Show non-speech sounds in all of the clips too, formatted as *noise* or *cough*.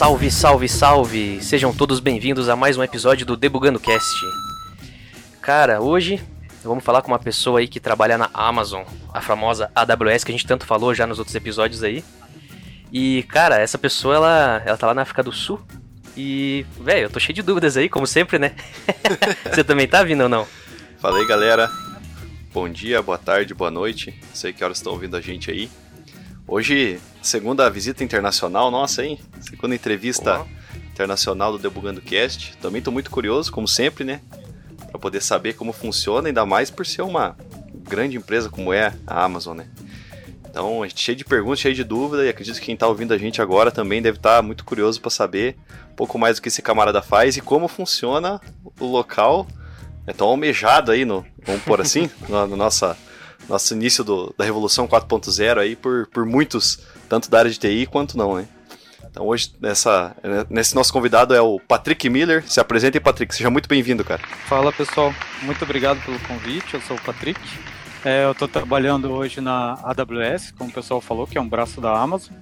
Salve, salve, salve! Sejam todos bem-vindos a mais um episódio do Debugando Cast. Cara, hoje vamos falar com uma pessoa aí que trabalha na Amazon, a famosa AWS que a gente tanto falou já nos outros episódios aí. E, cara, essa pessoa, ela, ela tá lá na África do Sul. E, velho, eu tô cheio de dúvidas aí, como sempre, né? *laughs* Você também tá vindo ou não? Fala aí, galera. Bom dia, boa tarde, boa noite. Sei que horas estão ouvindo a gente aí. Hoje, segunda visita internacional nossa, hein? Segunda entrevista internacional do Debugando Cast. Também tô muito curioso, como sempre, né? Pra poder saber como funciona, ainda mais por ser uma grande empresa como é a Amazon, né? Então, gente cheio de perguntas, cheio de dúvidas, e acredito que quem está ouvindo a gente agora também deve estar tá muito curioso para saber um pouco mais do que esse camarada faz e como funciona o local é tão almejado aí, no, vamos pôr assim, *laughs* no, no nossa, nosso início do, da Revolução 4.0 aí por, por muitos, tanto da área de TI quanto não, né? Então hoje, nessa, nesse nosso convidado é o Patrick Miller. Se apresente, Patrick. Seja muito bem-vindo, cara. Fala, pessoal. Muito obrigado pelo convite. Eu sou o Patrick. É, eu estou trabalhando hoje na AWS, como o pessoal falou, que é um braço da Amazon.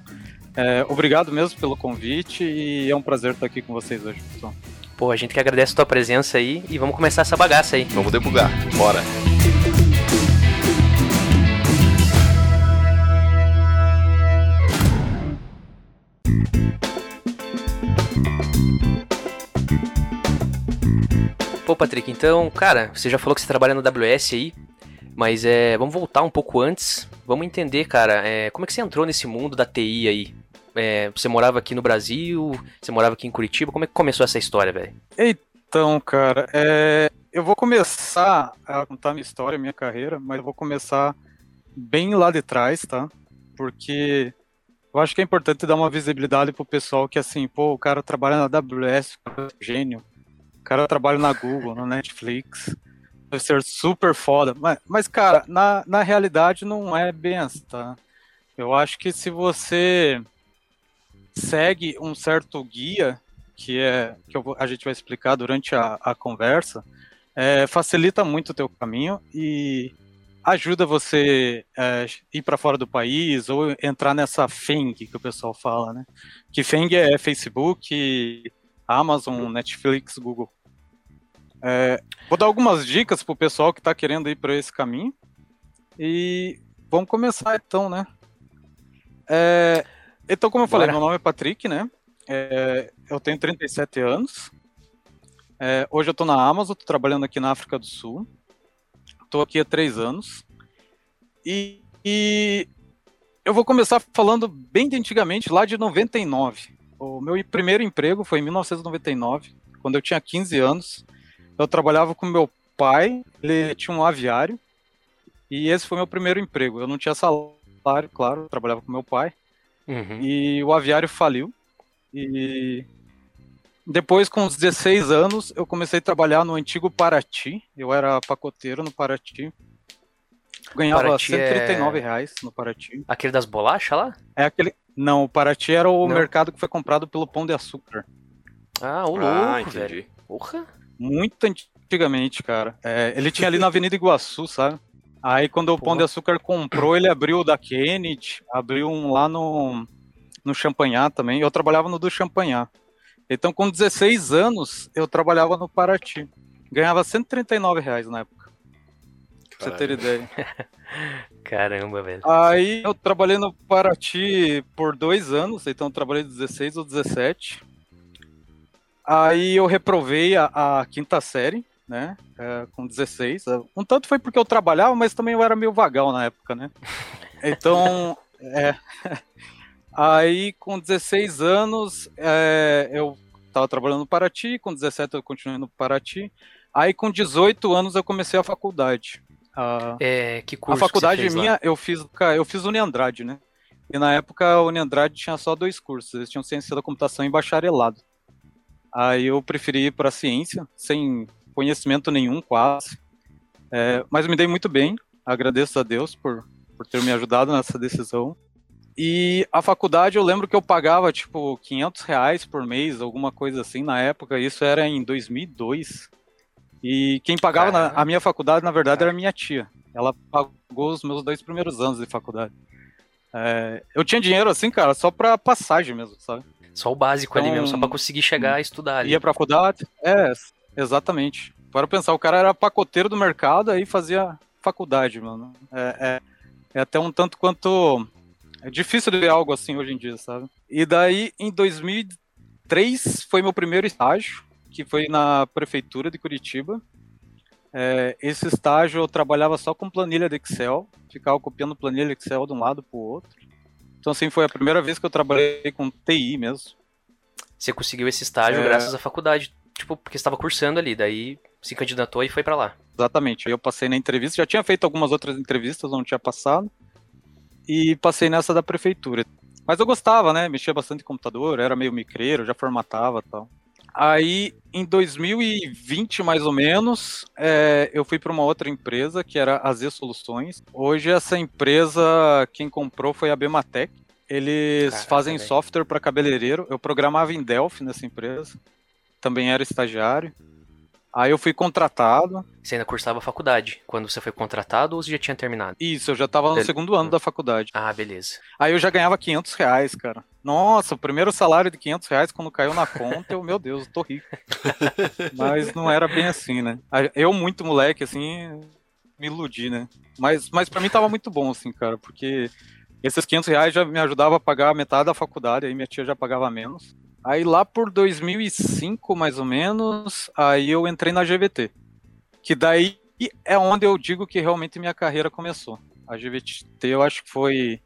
É, obrigado mesmo pelo convite e é um prazer estar aqui com vocês hoje, pessoal. Pô, a gente que agradece a tua presença aí e vamos começar essa bagaça aí. Vamos debugar. Bora. Pô, Patrick, então, cara, você já falou que você trabalha no AWS aí. Mas é, vamos voltar um pouco antes. Vamos entender, cara, é, como é que você entrou nesse mundo da TI aí? É, você morava aqui no Brasil, você morava aqui em Curitiba, como é que começou essa história, velho? Então, cara, é, eu vou começar a contar minha história, minha carreira, mas eu vou começar bem lá de trás, tá? Porque eu acho que é importante dar uma visibilidade pro pessoal que, assim, pô, o cara trabalha na AWS, gênio, o cara trabalha na Google, na Netflix, deve ser super foda. Mas, mas, cara, na, na realidade não é bem assim, tá? Eu acho que se você segue um certo guia, que é que vou, a gente vai explicar durante a, a conversa, é, facilita muito o teu caminho e ajuda você é, ir para fora do país ou entrar nessa FENG que o pessoal fala, né? Que FENG é Facebook, Amazon, Netflix, Google. É, vou dar algumas dicas pro pessoal que está querendo ir para esse caminho. E vamos começar então, né? É, então, como eu Bora. falei, meu nome é Patrick, né? É, eu tenho 37 anos. É, hoje eu estou na Amazon, estou trabalhando aqui na África do Sul. Estou aqui há três anos. E, e, eu vou começar falando bem de antigamente, lá de 99. O meu primeiro emprego foi em 1999, quando eu tinha 15 anos eu trabalhava com meu pai, ele tinha um aviário, e esse foi meu primeiro emprego. Eu não tinha salário, claro, trabalhava com meu pai, uhum. e o aviário faliu. E depois, com uns 16 anos, eu comecei a trabalhar no antigo Paraty. Eu era pacoteiro no Paraty. Ganhava Paraty 139 é... reais no Paraty. Aquele das bolachas lá? É aquele. Não, o Paraty era o não. mercado que foi comprado pelo Pão de Açúcar. Ah, o ah, louco, velho. Porra muito antigamente, cara. É, ele tinha ali na Avenida Iguaçu, sabe? Aí quando o Pão de Açúcar comprou, ele abriu o da Kennedy, abriu um lá no, no Champanhar também. Eu trabalhava no do Champanhar. Então, com 16 anos, eu trabalhava no Paraty. Ganhava 139 reais na época. Pra você ter ideia. *laughs* Caramba, velho. Aí eu trabalhei no Paraty por dois anos, então eu trabalhei 16 ou 17. Aí eu reprovei a, a quinta série, né? É, com 16. Um tanto foi porque eu trabalhava, mas também eu era meio vagal na época, né? *laughs* Então, é. Aí, com 16 anos, é, eu estava trabalhando no Paraty, com 17 eu continuei no Paraty. Aí, com 18 anos, eu comecei a faculdade. A, é, que curso A faculdade minha, lá? eu fiz, eu fiz Uniandrade, né? E na época, a Uniandrade tinha só dois cursos. Eles tinham ciência da computação e bacharelado. Aí eu preferi ir para ciência, sem conhecimento nenhum, quase. É, mas me dei muito bem, agradeço a Deus por, por ter me ajudado nessa decisão. E a faculdade, eu lembro que eu pagava, tipo, 500 reais por mês, alguma coisa assim, na época. Isso era em 2002. E quem pagava na, a minha faculdade, na verdade, era minha tia. Ela pagou os meus dois primeiros anos de faculdade. É, eu tinha dinheiro, assim, cara, só pra passagem mesmo, sabe? Só o básico então, ali mesmo, só pra então, conseguir chegar a estudar ali. Ia pra faculdade? É, exatamente. Para pensar, o cara era pacoteiro do mercado, aí fazia faculdade, mano. É, é, é até um tanto quanto. É difícil de ver algo assim hoje em dia, sabe? E daí, em 2003, foi meu primeiro estágio, que foi na prefeitura de Curitiba. É, esse estágio eu trabalhava só com planilha de Excel, ficava copiando planilha Excel de um lado para o outro. Então, assim, foi a primeira vez que eu trabalhei com TI mesmo. Você conseguiu esse estágio é... graças à faculdade, tipo, porque estava cursando ali, daí se candidatou e foi para lá. Exatamente. Aí eu passei na entrevista, já tinha feito algumas outras entrevistas, não tinha passado, e passei nessa da prefeitura. Mas eu gostava, né? Mexia bastante em computador, era meio micreiro, já formatava tal. Aí, em 2020, mais ou menos, é, eu fui para uma outra empresa, que era a Z Soluções. Hoje, essa empresa, quem comprou foi a Bematec. Eles Caraca, fazem software para cabeleireiro. Eu programava em Delphi nessa empresa. Também era estagiário. Aí eu fui contratado. Você ainda cursava faculdade quando você foi contratado ou você já tinha terminado? Isso, eu já tava no segundo ano da faculdade. Ah, beleza. Aí eu já ganhava 500 reais, cara. Nossa, o primeiro salário de 500 reais quando caiu na conta, eu, meu Deus, eu tô rico. *laughs* mas não era bem assim, né? Eu, muito moleque, assim, me iludi, né? Mas, mas para mim tava muito bom, assim, cara, porque esses 500 reais já me ajudava a pagar metade da faculdade, aí minha tia já pagava menos. Aí lá por 2005, mais ou menos, aí eu entrei na GVT. Que daí é onde eu digo que realmente minha carreira começou. A GVT eu acho que foi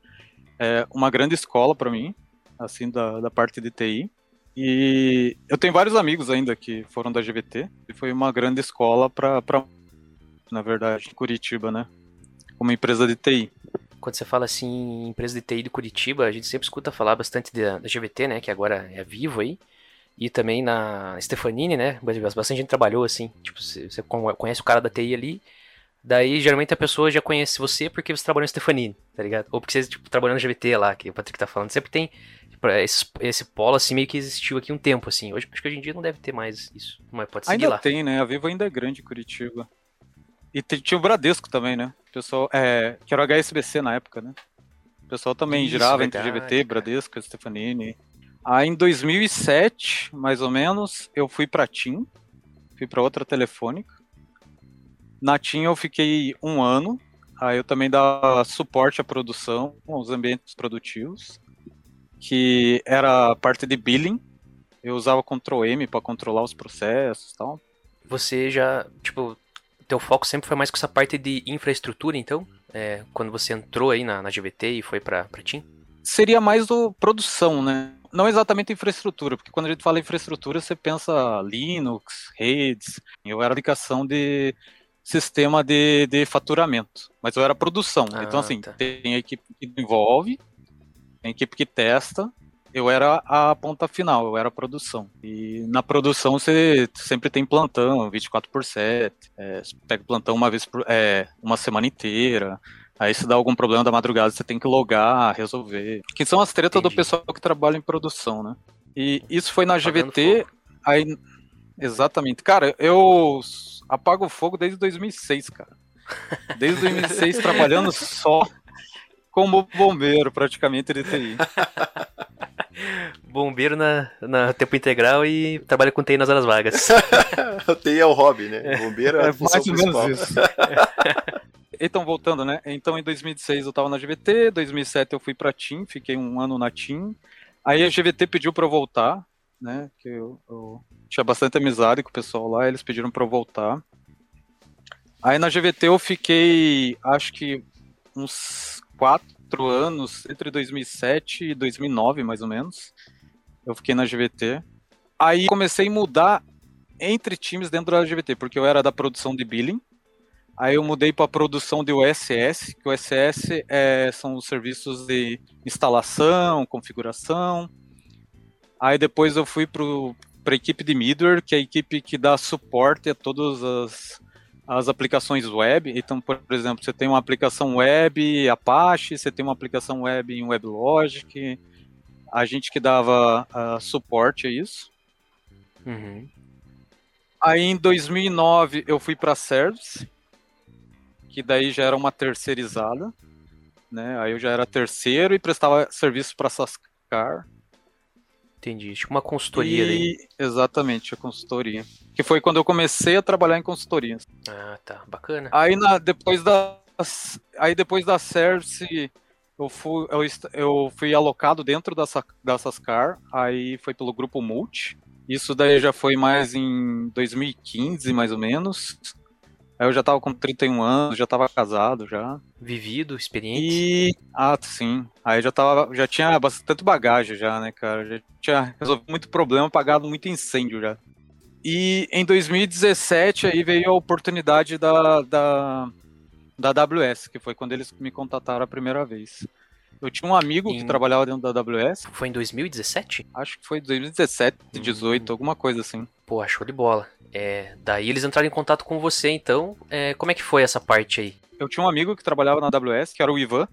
é, uma grande escola para mim, assim, da, da parte de TI. E eu tenho vários amigos ainda que foram da GVT, e foi uma grande escola para, na verdade, Curitiba, né? Uma empresa de TI quando você fala assim, empresa de TI de Curitiba, a gente sempre escuta falar bastante da, da GVT, né, que agora é vivo aí, e também na Stefanini, né, bastante gente trabalhou assim, tipo, você conhece o cara da TI ali, daí geralmente a pessoa já conhece você porque você trabalhou na Stefanini, tá ligado? Ou porque você, tipo, trabalhou na GVT lá, que o Patrick tá falando, sempre tem tipo, esse, esse polo assim meio que existiu aqui um tempo, assim, hoje, acho que hoje em dia não deve ter mais isso, mas pode seguir ainda lá. Ainda tem, né, a Vivo ainda é grande em Curitiba. E tinha o Bradesco também, né? O pessoal, é, que era o HSBC na época, né? O pessoal também Isso, girava verdade, entre GVT, Bradesco, Stefanini. Aí em 2007, mais ou menos, eu fui para TIM, fui para outra telefônica. Na TIM eu fiquei um ano, aí eu também dava suporte à produção, aos ambientes produtivos, que era parte de billing. Eu usava Ctrl M para controlar os processos e tal. Você já, tipo, teu foco sempre foi mais com essa parte de infraestrutura, então? É, quando você entrou aí na, na GVT e foi para TIM? Seria mais do produção, né? Não exatamente infraestrutura, porque quando a gente fala infraestrutura, você pensa Linux, redes. Eu era aplicação de sistema de, de faturamento, mas eu era produção. Ah, então, assim, tá. tem a equipe que desenvolve, tem a equipe que testa, eu era a ponta final, eu era a produção. E na produção você sempre tem plantão, 24 por 7. É, você pega plantão uma vez por é, uma semana inteira. Aí se dá algum problema da madrugada, você tem que logar, resolver. Que são as tretas Entendi. do pessoal que trabalha em produção, né? E isso foi na GVT. Aí, exatamente. Cara, eu apago fogo desde 2006, cara. Desde 2006 trabalhando só como bombeiro, praticamente, de TI. *laughs* Bombeiro na, na tempo integral e trabalha com TI nas horas vagas. *laughs* o TI é o hobby, né? Bombeiro é, a é mais ou menos isso. *laughs* então, voltando, né? Então, em 2006 eu tava na GVT, 2007 eu fui pra TIM, fiquei um ano na TIM. Aí a GVT pediu pra eu voltar, né? Que eu, eu tinha bastante amizade com o pessoal lá, eles pediram pra eu voltar. Aí na GVT eu fiquei, acho que uns quatro anos, entre 2007 e 2009, mais ou menos. Eu fiquei na GVT. Aí comecei a mudar entre times dentro da GVT, porque eu era da produção de billing. Aí eu mudei para a produção de OSS, que o OSS é, são os serviços de instalação, configuração. Aí depois eu fui para a equipe de middleware, que é a equipe que dá suporte a todas as as aplicações web. Então, por exemplo, você tem uma aplicação web Apache, você tem uma aplicação web em WebLogic. A gente que dava uh, suporte a isso. Uhum. Aí em 2009 eu fui para Service, que daí já era uma terceirizada, né? Aí eu já era terceiro e prestava serviço para Sascar. Entendi. Tipo uma consultoria e... Exatamente, a consultoria. Que foi quando eu comecei a trabalhar em consultoria. Ah, tá. Bacana. Aí na, depois da. Aí depois da Cersei, eu fui, eu, eu fui alocado dentro dessa, da Sascar, aí foi pelo grupo Multi. Isso daí já foi mais em 2015, mais ou menos. Aí eu já tava com 31 anos, já tava casado já. Vivido, experiente. E. Ah, sim. Aí já tava. Já tinha bastante bagagem já, né, cara? Já tinha resolvido muito problema, apagado muito incêndio já. E em 2017 aí veio a oportunidade da, da, da AWS, que foi quando eles me contataram a primeira vez. Eu tinha um amigo em... que trabalhava dentro da AWS. Foi em 2017? Acho que foi 2017, 2018, hum. alguma coisa assim. Pô, show de bola. É, daí eles entraram em contato com você, então. É, como é que foi essa parte aí? Eu tinha um amigo que trabalhava na AWS, que era o Ivan.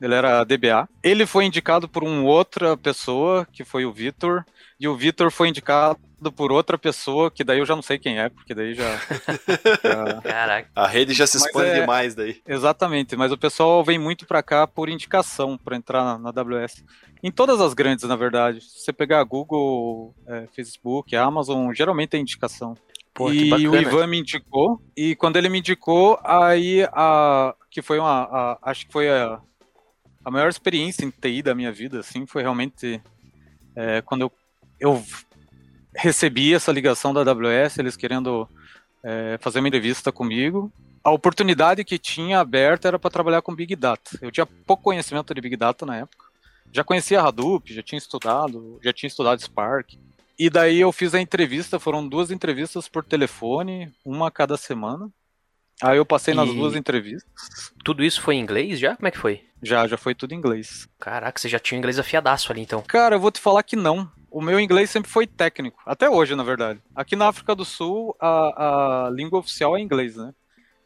Ele era DBA. Ele foi indicado por uma outra pessoa, que foi o Vitor. E o Vitor foi indicado por outra pessoa, que daí eu já não sei quem é, porque daí já. *laughs* já... Caraca. A rede já se expande é... demais daí. Exatamente, mas o pessoal vem muito para cá por indicação para entrar na, na, AWS. Em todas as grandes, na verdade. Se você pegar Google, é, Facebook, Amazon, geralmente é indicação. Pô, e o Ivan me indicou, e quando ele me indicou, aí a. Que foi uma. A, acho que foi a, a maior experiência em TI da minha vida, assim, foi realmente é, quando eu, eu recebi essa ligação da AWS, eles querendo é, fazer uma entrevista comigo. A oportunidade que tinha aberta era para trabalhar com Big Data. Eu tinha pouco conhecimento de Big Data na época. Já conhecia Hadoop, já tinha estudado, já tinha estudado Spark. E daí eu fiz a entrevista, foram duas entrevistas por telefone, uma cada semana. Aí eu passei e... nas duas entrevistas. Tudo isso foi em inglês já? Como é que foi? Já, já foi tudo em inglês. Caraca, você já tinha inglês afiadaço ali então. Cara, eu vou te falar que não. O meu inglês sempre foi técnico, até hoje, na verdade. Aqui na África do Sul, a, a língua oficial é inglês, né?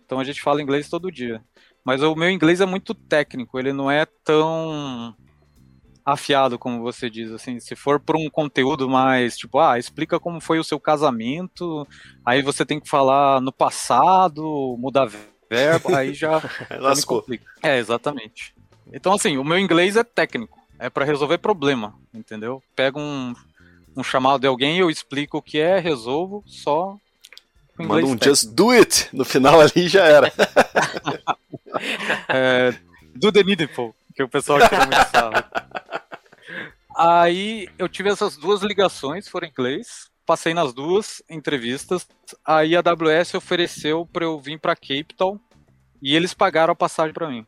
Então a gente fala inglês todo dia. Mas o meu inglês é muito técnico, ele não é tão afiado, como você diz, assim, se for por um conteúdo mais, tipo, ah, explica como foi o seu casamento, aí você tem que falar no passado, mudar verbo, aí já, *laughs* Lascou. é, exatamente. Então, assim, o meu inglês é técnico, é para resolver problema, entendeu? Pego um, um chamado de alguém, eu explico o que é, resolvo, só Manda um técnico. just do it no final ali já era. *laughs* é, do the needful, que o pessoal muito sabe. *laughs* Aí eu tive essas duas ligações, foram em inglês, passei nas duas entrevistas. Aí a AWS ofereceu para eu vir para Cape Town e eles pagaram a passagem para mim.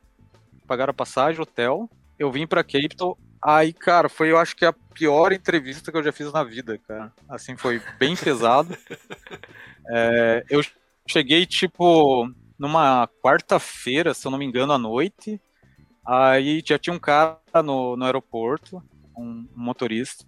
Pagaram a passagem, hotel. Eu vim para Cape Town. Aí, cara, foi eu acho que a pior entrevista que eu já fiz na vida, cara. Assim, foi bem pesado. *laughs* É, eu cheguei, tipo, numa quarta-feira, se eu não me engano, à noite. Aí já tinha um cara no, no aeroporto um, motorista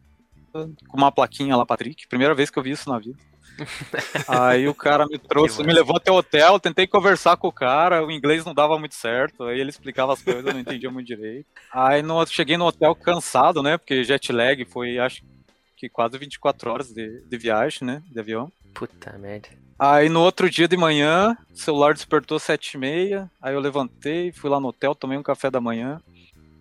com uma plaquinha lá, Patrick. Primeira vez que eu vi isso na vida. *laughs* aí o cara me trouxe, me levou até o hotel, tentei conversar com o cara, o inglês não dava muito certo, aí ele explicava as coisas, eu não entendia muito direito. Aí no, cheguei no hotel cansado, né, porque jet lag foi, acho que quase 24 horas de, de viagem, né, de avião. Puta merda. Aí no outro dia de manhã, o celular despertou sete e meia, aí eu levantei, fui lá no hotel, tomei um café da manhã.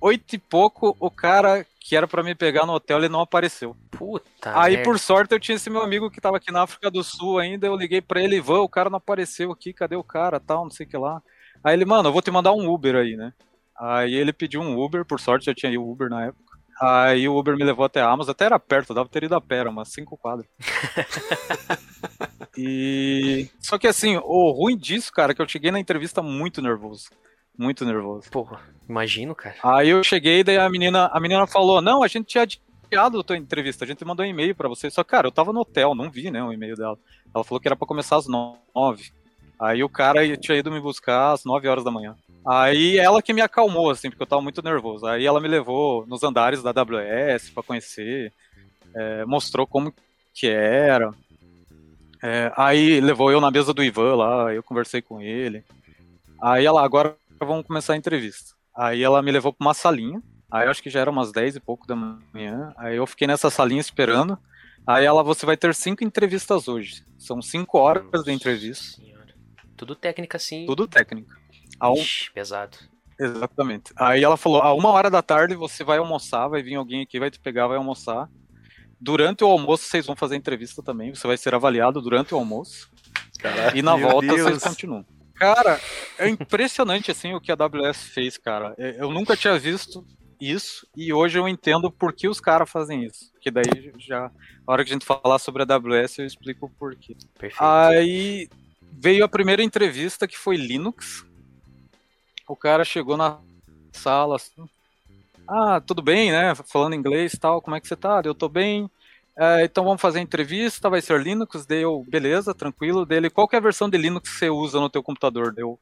Oito e pouco, o cara que era para me pegar no hotel, ele não apareceu. Puta. Aí, merda. por sorte, eu tinha esse meu amigo que tava aqui na África do Sul ainda. Eu liguei para ele, Ivan, o cara não apareceu aqui, cadê o cara, tal, não sei o que lá. Aí ele, mano, eu vou te mandar um Uber aí, né? Aí ele pediu um Uber, por sorte já tinha o Uber na época. Aí o Uber me levou até a Amazon, até era perto, dava ter ido a pé, era umas cinco quadras. *laughs* e. Só que assim, o ruim disso, cara, é que eu cheguei na entrevista muito nervoso. Muito nervoso. Porra, imagino, cara. Aí eu cheguei, daí a menina, a menina falou: Não, a gente tinha adiado a tua entrevista, a gente mandou um e-mail para você. Só, cara, eu tava no hotel, não vi, né, o e-mail dela. Ela falou que era para começar às nove. Aí o cara tinha ido me buscar às nove horas da manhã. Aí ela que me acalmou, assim, porque eu tava muito nervoso. Aí ela me levou nos andares da AWS para conhecer, é, mostrou como que era. É, aí levou eu na mesa do Ivan lá, eu conversei com ele. Aí ela, agora vamos começar a entrevista. Aí ela me levou para uma salinha. Aí eu acho que já era umas 10 e pouco da manhã. Aí eu fiquei nessa salinha esperando. Aí ela, você vai ter cinco entrevistas hoje. São cinco horas Nossa de entrevista. Senhora. Tudo técnica, sim. Tudo técnica. Um... Ixi, pesado. Exatamente. Aí ela falou: a uma hora da tarde você vai almoçar, vai vir alguém aqui, vai te pegar, vai almoçar. durante o almoço vocês vão fazer entrevista também. Você vai ser avaliado durante o almoço. Caralho, e na volta Deus. vocês continuam. Cara, é impressionante assim o que a AWS fez, cara. Eu nunca tinha visto isso e hoje eu entendo por que os caras fazem isso. Que daí já, na hora que a gente falar sobre a AWS, eu explico o porquê. Perfeito. Aí veio a primeira entrevista que foi Linux. O cara chegou na sala assim. Ah, tudo bem, né? Falando inglês e tal, como é que você tá? Eu tô bem. É, então vamos fazer entrevista, vai ser Linux, deu, beleza, tranquilo. Dele, qual é a versão de Linux que você usa no teu computador? Deu,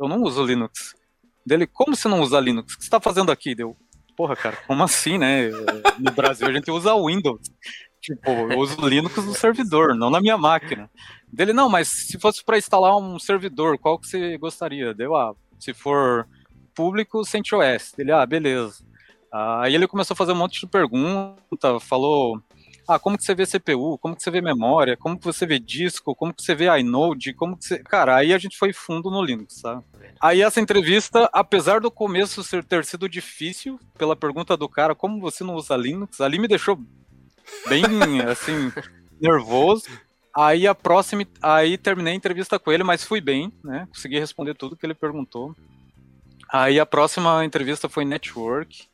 eu não uso Linux. Dele, como você não usa Linux? O que você tá fazendo aqui? Deu, porra, cara, como assim, né? No Brasil a gente usa Windows. Tipo, eu uso Linux no servidor, não na minha máquina. Dele, não, mas se fosse para instalar um servidor, qual que você gostaria? Deu, ah, se for público, CentOS. Dele, ah, beleza. Aí ele começou a fazer um monte de pergunta, falou, ah, como que você vê CPU, como que você vê memória, como que você vê disco, como que você vê inode, como que você... Cara, aí a gente foi fundo no Linux, sabe? Aí essa entrevista, apesar do começo ser, ter sido difícil, pela pergunta do cara, como você não usa Linux, ali me deixou bem, *laughs* assim, nervoso. Aí a próxima, aí terminei a entrevista com ele, mas fui bem, né? Consegui responder tudo que ele perguntou. Aí a próxima entrevista foi network.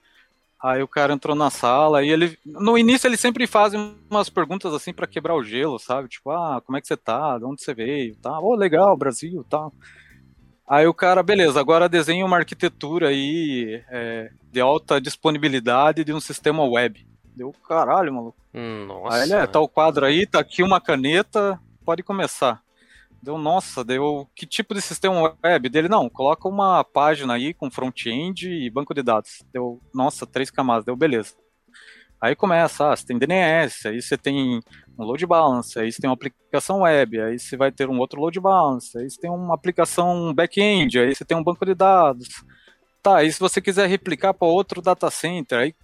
Aí o cara entrou na sala e ele, no início ele sempre faz umas perguntas assim para quebrar o gelo, sabe? Tipo, ah, como é que você tá? De onde você veio? Tá? Oh, legal, Brasil, tá. Aí o cara, beleza, agora desenha uma arquitetura aí é, de alta disponibilidade de um sistema web. Deu caralho, maluco. Nossa. Aí ele, é, tá o quadro aí, tá aqui uma caneta, pode começar. Deu, nossa, deu, que tipo de sistema web? Dele, não, coloca uma página aí com front-end e banco de dados. Deu, nossa, três camadas, deu, beleza. Aí começa, ah, você tem DNS, aí você tem um load balance, aí você tem uma aplicação web, aí você vai ter um outro load balance, aí você tem uma aplicação back-end, aí você tem um banco de dados. Tá, aí se você quiser replicar para outro data center, aí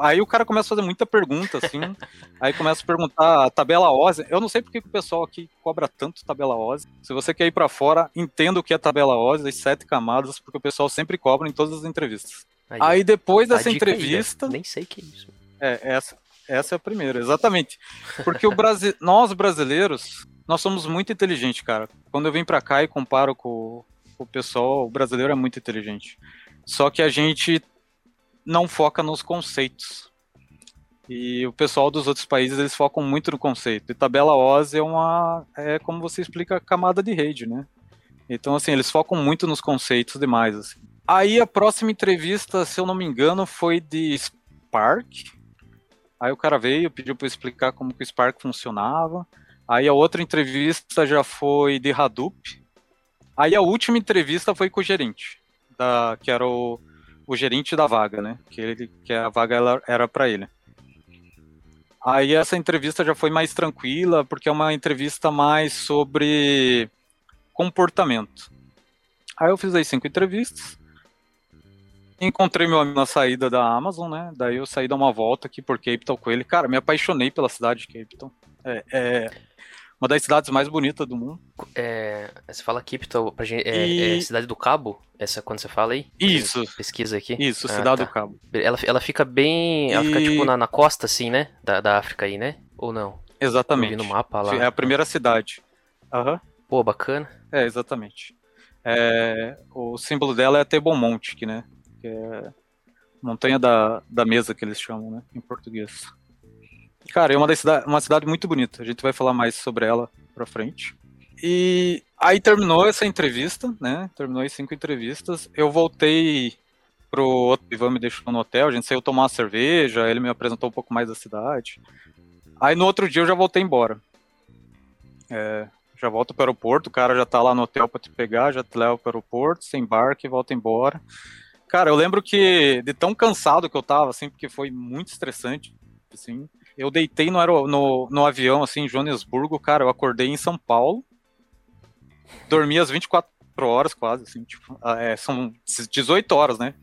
Aí o cara começa a fazer muita pergunta, assim. *laughs* aí começa a perguntar a tabela OSI. Eu não sei porque que o pessoal aqui cobra tanto tabela OSI. Se você quer ir para fora, entenda o que é tabela OSI, as sete camadas, porque o pessoal sempre cobra em todas as entrevistas. Aí, Aí depois dessa dica aí, entrevista. Nem sei que é isso. É, essa, essa é a primeira, exatamente. Porque o Brasi *laughs* nós brasileiros, nós somos muito inteligentes, cara. Quando eu vim pra cá e comparo com, com o pessoal, o brasileiro é muito inteligente. Só que a gente não foca nos conceitos. E o pessoal dos outros países, eles focam muito no conceito. E tabela OSI é uma é como você explica camada de rede, né? Então assim, eles focam muito nos conceitos demais assim. Aí a próxima entrevista, se eu não me engano, foi de Spark. Aí o cara veio, pediu para explicar como que o Spark funcionava. Aí a outra entrevista já foi de Hadoop. Aí a última entrevista foi com o gerente, da, que era o, o gerente da vaga, né? Que, ele, que a vaga ela, era para ele. Aí essa entrevista já foi mais tranquila, porque é uma entrevista mais sobre comportamento. Aí eu fiz aí cinco entrevistas. Encontrei meu amigo na saída da Amazon, né? Daí eu saí dar uma volta aqui por Cape Town com ele. Cara, me apaixonei pela cidade de Cape Town. É, é uma das cidades mais bonitas do mundo. É, você fala Capital, pra gente, é, E- é Cidade do Cabo? Essa quando você fala aí? Isso. Pesquisa aqui. Isso, Ah, Cidade tá. do Cabo. Ela, ela fica bem. Ela fica E- tipo na, na costa, assim, né? Da, da África aí, né? Ou não? Exatamente. no mapa lá. É a primeira cidade. Aham. Pô, bacana. É, exatamente. É, o símbolo dela é Tebonmonte, que, né? Que é montanha da, da mesa que eles chamam, né? Em português. Cara, é uma, das cida uma cidade muito bonita. A gente vai falar mais sobre ela pra frente. E aí terminou essa entrevista, né? Terminou as cinco entrevistas. Eu voltei pro outro Ivan me deixou no hotel, a gente saiu tomar uma cerveja, ele me apresentou um pouco mais da cidade. Aí no outro dia eu já voltei embora. É, já volto para o aeroporto, o cara já tá lá no hotel para te pegar, já te leva para o aeroporto, você embarca e volta embora. Cara, eu lembro que de tão cansado que eu tava, assim, porque foi muito estressante, assim, eu deitei no, no, no avião, assim, em Joanesburgo, cara, eu acordei em São Paulo, dormi às 24 horas quase, assim, tipo, ah, é, são 18 horas, né?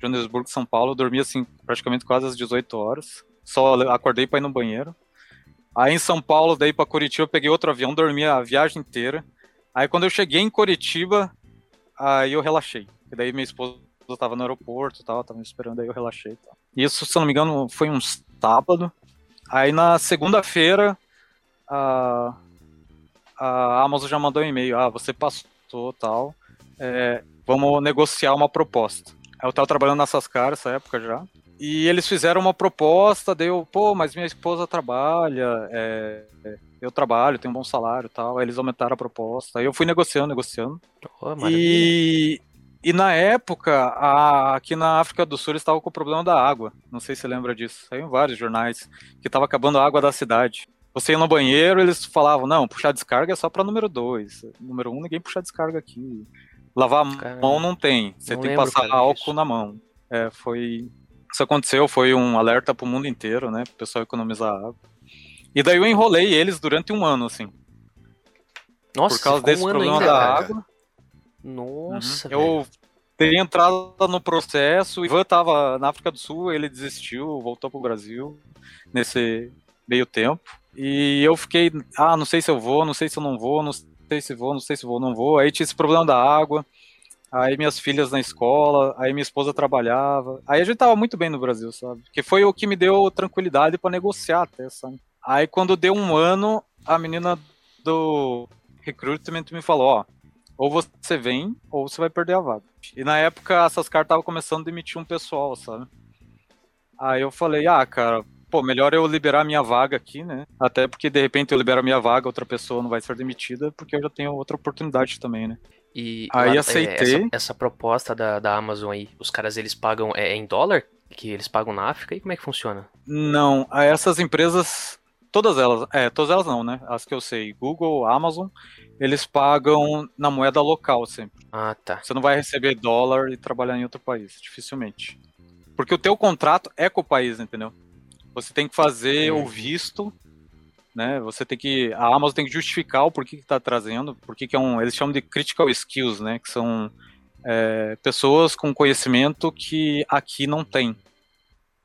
Joanesburgo, São Paulo, eu dormi, assim, praticamente quase às 18 horas, só acordei para ir no banheiro. Aí em São Paulo, daí para Curitiba, eu peguei outro avião, dormi a viagem inteira. Aí quando eu cheguei em Curitiba, aí eu relaxei. E daí minha esposa estava no aeroporto tal, tava me esperando, aí eu relaxei. tal. Isso, se não me engano, foi um sábado. Aí na segunda-feira, a, a Amazon já mandou um e-mail, ah, você passou tal, é, vamos negociar uma proposta. Eu tava trabalhando nessas caras nessa época já. E eles fizeram uma proposta, deu, pô, mas minha esposa trabalha, é, eu trabalho, tenho um bom salário e tal. Aí eles aumentaram a proposta. Aí eu fui negociando, negociando. Oh, e, e na época, a, aqui na África do Sul, eles estavam com o problema da água. Não sei se você lembra disso. Saiu em vários jornais que estava acabando a água da cidade. Você ia no banheiro, eles falavam, não, puxar descarga é só para número 2. Número 1, um, ninguém puxa descarga aqui. Lavar a mão não tem. Você não tem que passar álcool disso. na mão. É, foi isso aconteceu, foi um alerta pro mundo inteiro, né? Pro pessoal economizar água. E daí eu enrolei eles durante um ano, assim. Nossa, por causa desse um problema ainda, da água. Nossa, uhum. Eu teria entrado no processo, o Ivan tava na África do Sul, ele desistiu, voltou pro Brasil nesse meio tempo. E eu fiquei, ah, não sei se eu vou, não sei se eu não vou, não sei se vou, não sei se vou, não vou. Aí tinha esse problema da água aí minhas filhas na escola, aí minha esposa trabalhava. Aí a gente tava muito bem no Brasil, sabe? Que foi o que me deu tranquilidade para negociar até, sabe? Aí quando deu um ano, a menina do recruitment me falou, ó, ou você vem ou você vai perder a vaga. E na época essas cartas estavam começando a demitir um pessoal, sabe? Aí eu falei, ah, cara, pô, melhor eu liberar minha vaga aqui, né? Até porque de repente eu libero a minha vaga, outra pessoa não vai ser demitida, porque eu já tenho outra oportunidade também, né? E Aí lá, aceitei. Essa, essa, proposta da, da Amazon aí, os caras eles pagam é, em dólar? Que eles pagam na África? E como é que funciona? Não, essas empresas, todas elas, é, todas elas não, né? As que eu sei, Google, Amazon, eles pagam na moeda local sempre. Ah, tá. Você não vai receber dólar e trabalhar em outro país, dificilmente. Porque o teu contrato é com o país, entendeu? Você tem que fazer hum. o visto né? Você tem que a Amazon tem que justificar o porquê que está trazendo, porque que é um, eles chamam de critical skills, né? Que são é, pessoas com conhecimento que aqui não tem.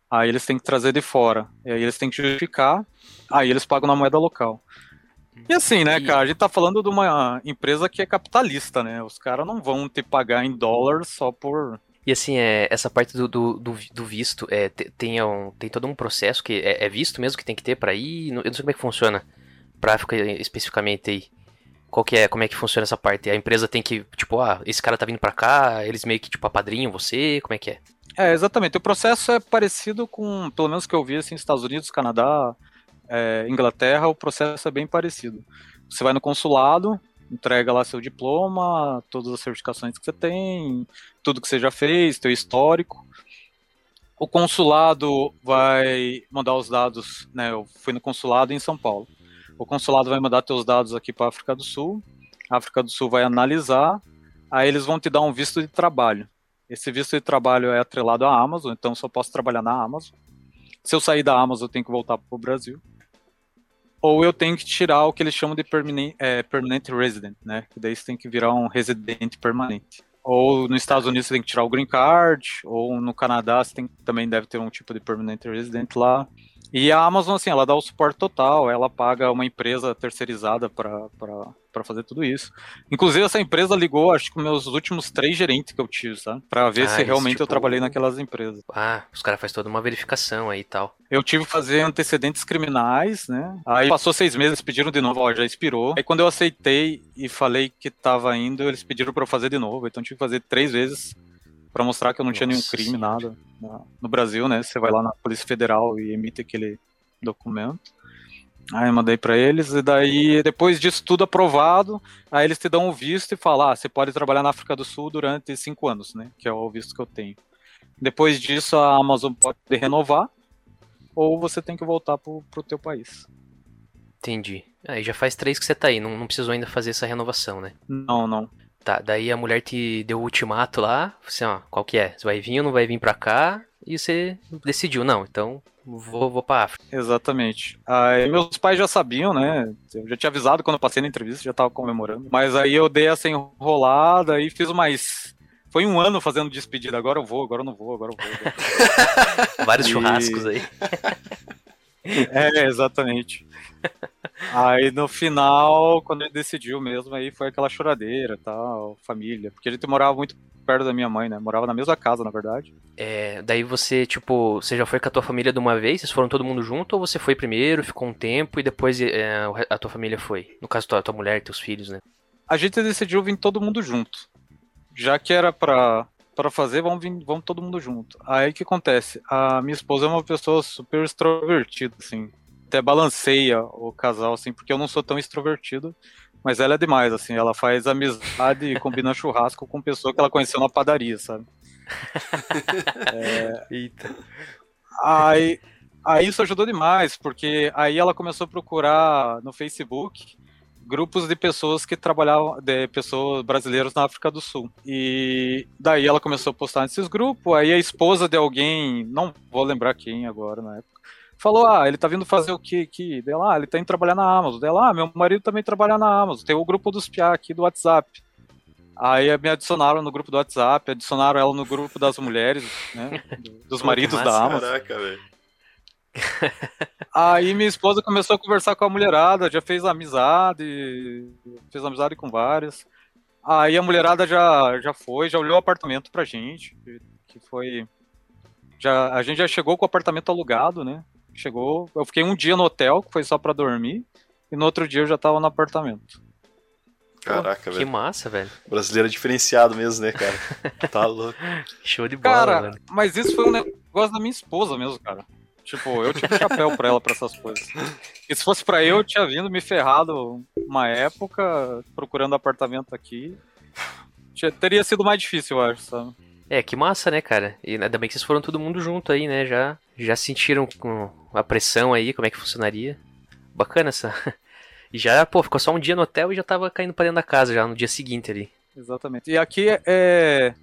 Aí eles têm que trazer de fora. E aí eles têm que justificar. Aí eles pagam na moeda local. E assim, né, cara, a gente tá falando de uma empresa que é capitalista, né? Os caras não vão te pagar em dólar só por e assim, é, essa parte do, do, do visto, é, tem, um, tem todo um processo que é, é visto mesmo que tem que ter para ir? Eu não sei como é que funciona pra África especificamente aí. Qual que é, como é que funciona essa parte? A empresa tem que, tipo, ah, esse cara tá vindo pra cá, eles meio que, tipo, apadrinham você, como é que é? É, exatamente. O processo é parecido com, pelo menos que eu vi, assim, Estados Unidos, Canadá, é, Inglaterra, o processo é bem parecido. Você vai no consulado, entrega lá seu diploma, todas as certificações que você tem, tudo que você já fez, teu histórico. O consulado vai mandar os dados, né? Eu fui no consulado em São Paulo. O consulado vai mandar teus dados aqui para a África do Sul. A África do Sul vai analisar, aí eles vão te dar um visto de trabalho. Esse visto de trabalho é atrelado à Amazon, então só posso trabalhar na Amazon. Se eu sair da Amazon, eu tenho que voltar para o Brasil ou eu tenho que tirar o que eles chamam de permanent, é, permanent resident, né? Que daí você tem que virar um residente permanente. Ou nos Estados Unidos você tem que tirar o green card, ou no Canadá você tem, também deve ter um tipo de permanent resident lá. E a Amazon, assim, ela dá o suporte total, ela paga uma empresa terceirizada para fazer tudo isso. Inclusive, essa empresa ligou, acho que meus últimos três gerentes que eu tive, sabe? Pra ver ah, se realmente tipo... eu trabalhei naquelas empresas. Ah, os caras fazem toda uma verificação aí e tal. Eu tive que fazer antecedentes criminais, né? Aí passou seis meses, pediram de novo, ó, já expirou. Aí quando eu aceitei e falei que tava indo, eles pediram para eu fazer de novo. Então tive que fazer três vezes para mostrar que eu não Nossa tinha nenhum crime, nada. No Brasil, né? Você vai lá na Polícia Federal e emite aquele documento. Aí eu mandei para eles, e daí, depois disso tudo aprovado, aí eles te dão o visto e falam: ah, você pode trabalhar na África do Sul durante cinco anos, né? Que é o visto que eu tenho. Depois disso, a Amazon pode renovar, ou você tem que voltar pro, pro teu país. Entendi. Aí já faz três que você tá aí, não, não precisou ainda fazer essa renovação, né? Não, não. Tá, daí a mulher te deu o ultimato lá, assim, ó, qual que é? Você vai vir ou não vai vir pra cá? E você decidiu, não, então vou, vou pra África. Exatamente. Aí meus pais já sabiam, né? Eu já tinha avisado quando eu passei na entrevista, já tava comemorando. Mas aí eu dei essa enrolada e fiz mais. Foi um ano fazendo despedida. Agora eu vou, agora eu não vou, agora eu vou. Agora eu vou. *laughs* Vários e... churrascos aí. *laughs* é, exatamente. Aí no final, quando ele decidiu mesmo, aí foi aquela choradeira tal, família. Porque a gente morava muito perto da minha mãe, né? Morava na mesma casa, na verdade. É, daí você, tipo, você já foi com a tua família de uma vez? Vocês foram todo mundo junto? Ou você foi primeiro, ficou um tempo e depois é, a tua família foi? No caso, tua, tua mulher teus filhos, né? A gente decidiu vir todo mundo junto. Já que era pra, pra fazer, vamos, vir, vamos todo mundo junto. Aí o que acontece? A minha esposa é uma pessoa super extrovertida, assim. Até balanceia o casal, assim, porque eu não sou tão extrovertido. Mas ela é demais, assim, ela faz amizade e combina *laughs* churrasco com pessoa que ela conheceu na padaria, sabe? *laughs* é... Eita. Aí, aí isso ajudou demais, porque aí ela começou a procurar no Facebook grupos de pessoas que trabalhavam, de pessoas brasileiras na África do Sul. E daí ela começou a postar nesses grupos, aí a esposa de alguém, não vou lembrar quem agora na época, falou, ah, ele tá vindo fazer o que aqui? Dela, ah, ele tá indo trabalhar na Amazon. Dela, ah, meu marido também trabalha na Amazon. Tem o grupo dos PIA aqui do WhatsApp. Aí me adicionaram no grupo do WhatsApp, adicionaram ela no grupo das mulheres, né? Dos maridos da Amazon. Caraca, velho. Aí minha esposa começou a conversar com a mulherada, já fez amizade, fez amizade com várias. Aí a mulherada já, já foi, já olhou o apartamento pra gente, que foi. Já, a gente já chegou com o apartamento alugado, né? Chegou, eu fiquei um dia no hotel, que foi só para dormir, e no outro dia eu já tava no apartamento. Caraca, Pô, velho. Que massa, velho. Brasileiro é diferenciado mesmo, né, cara? *laughs* tá louco. Show de bola, cara, velho. Mas isso foi um negócio da minha esposa mesmo, cara. Tipo, eu tive chapéu pra ela pra essas coisas. E se fosse pra eu, eu tinha vindo me ferrado uma época procurando apartamento aqui. Teria sido mais difícil, eu acho, sabe? É, que massa, né, cara? E ainda bem que vocês foram todo mundo junto aí, né? Já, já sentiram com a pressão aí, como é que funcionaria. Bacana essa. *laughs* E já, pô, ficou só um dia no hotel e já tava caindo pra dentro da casa já no dia seguinte ali. Exatamente. E aqui é.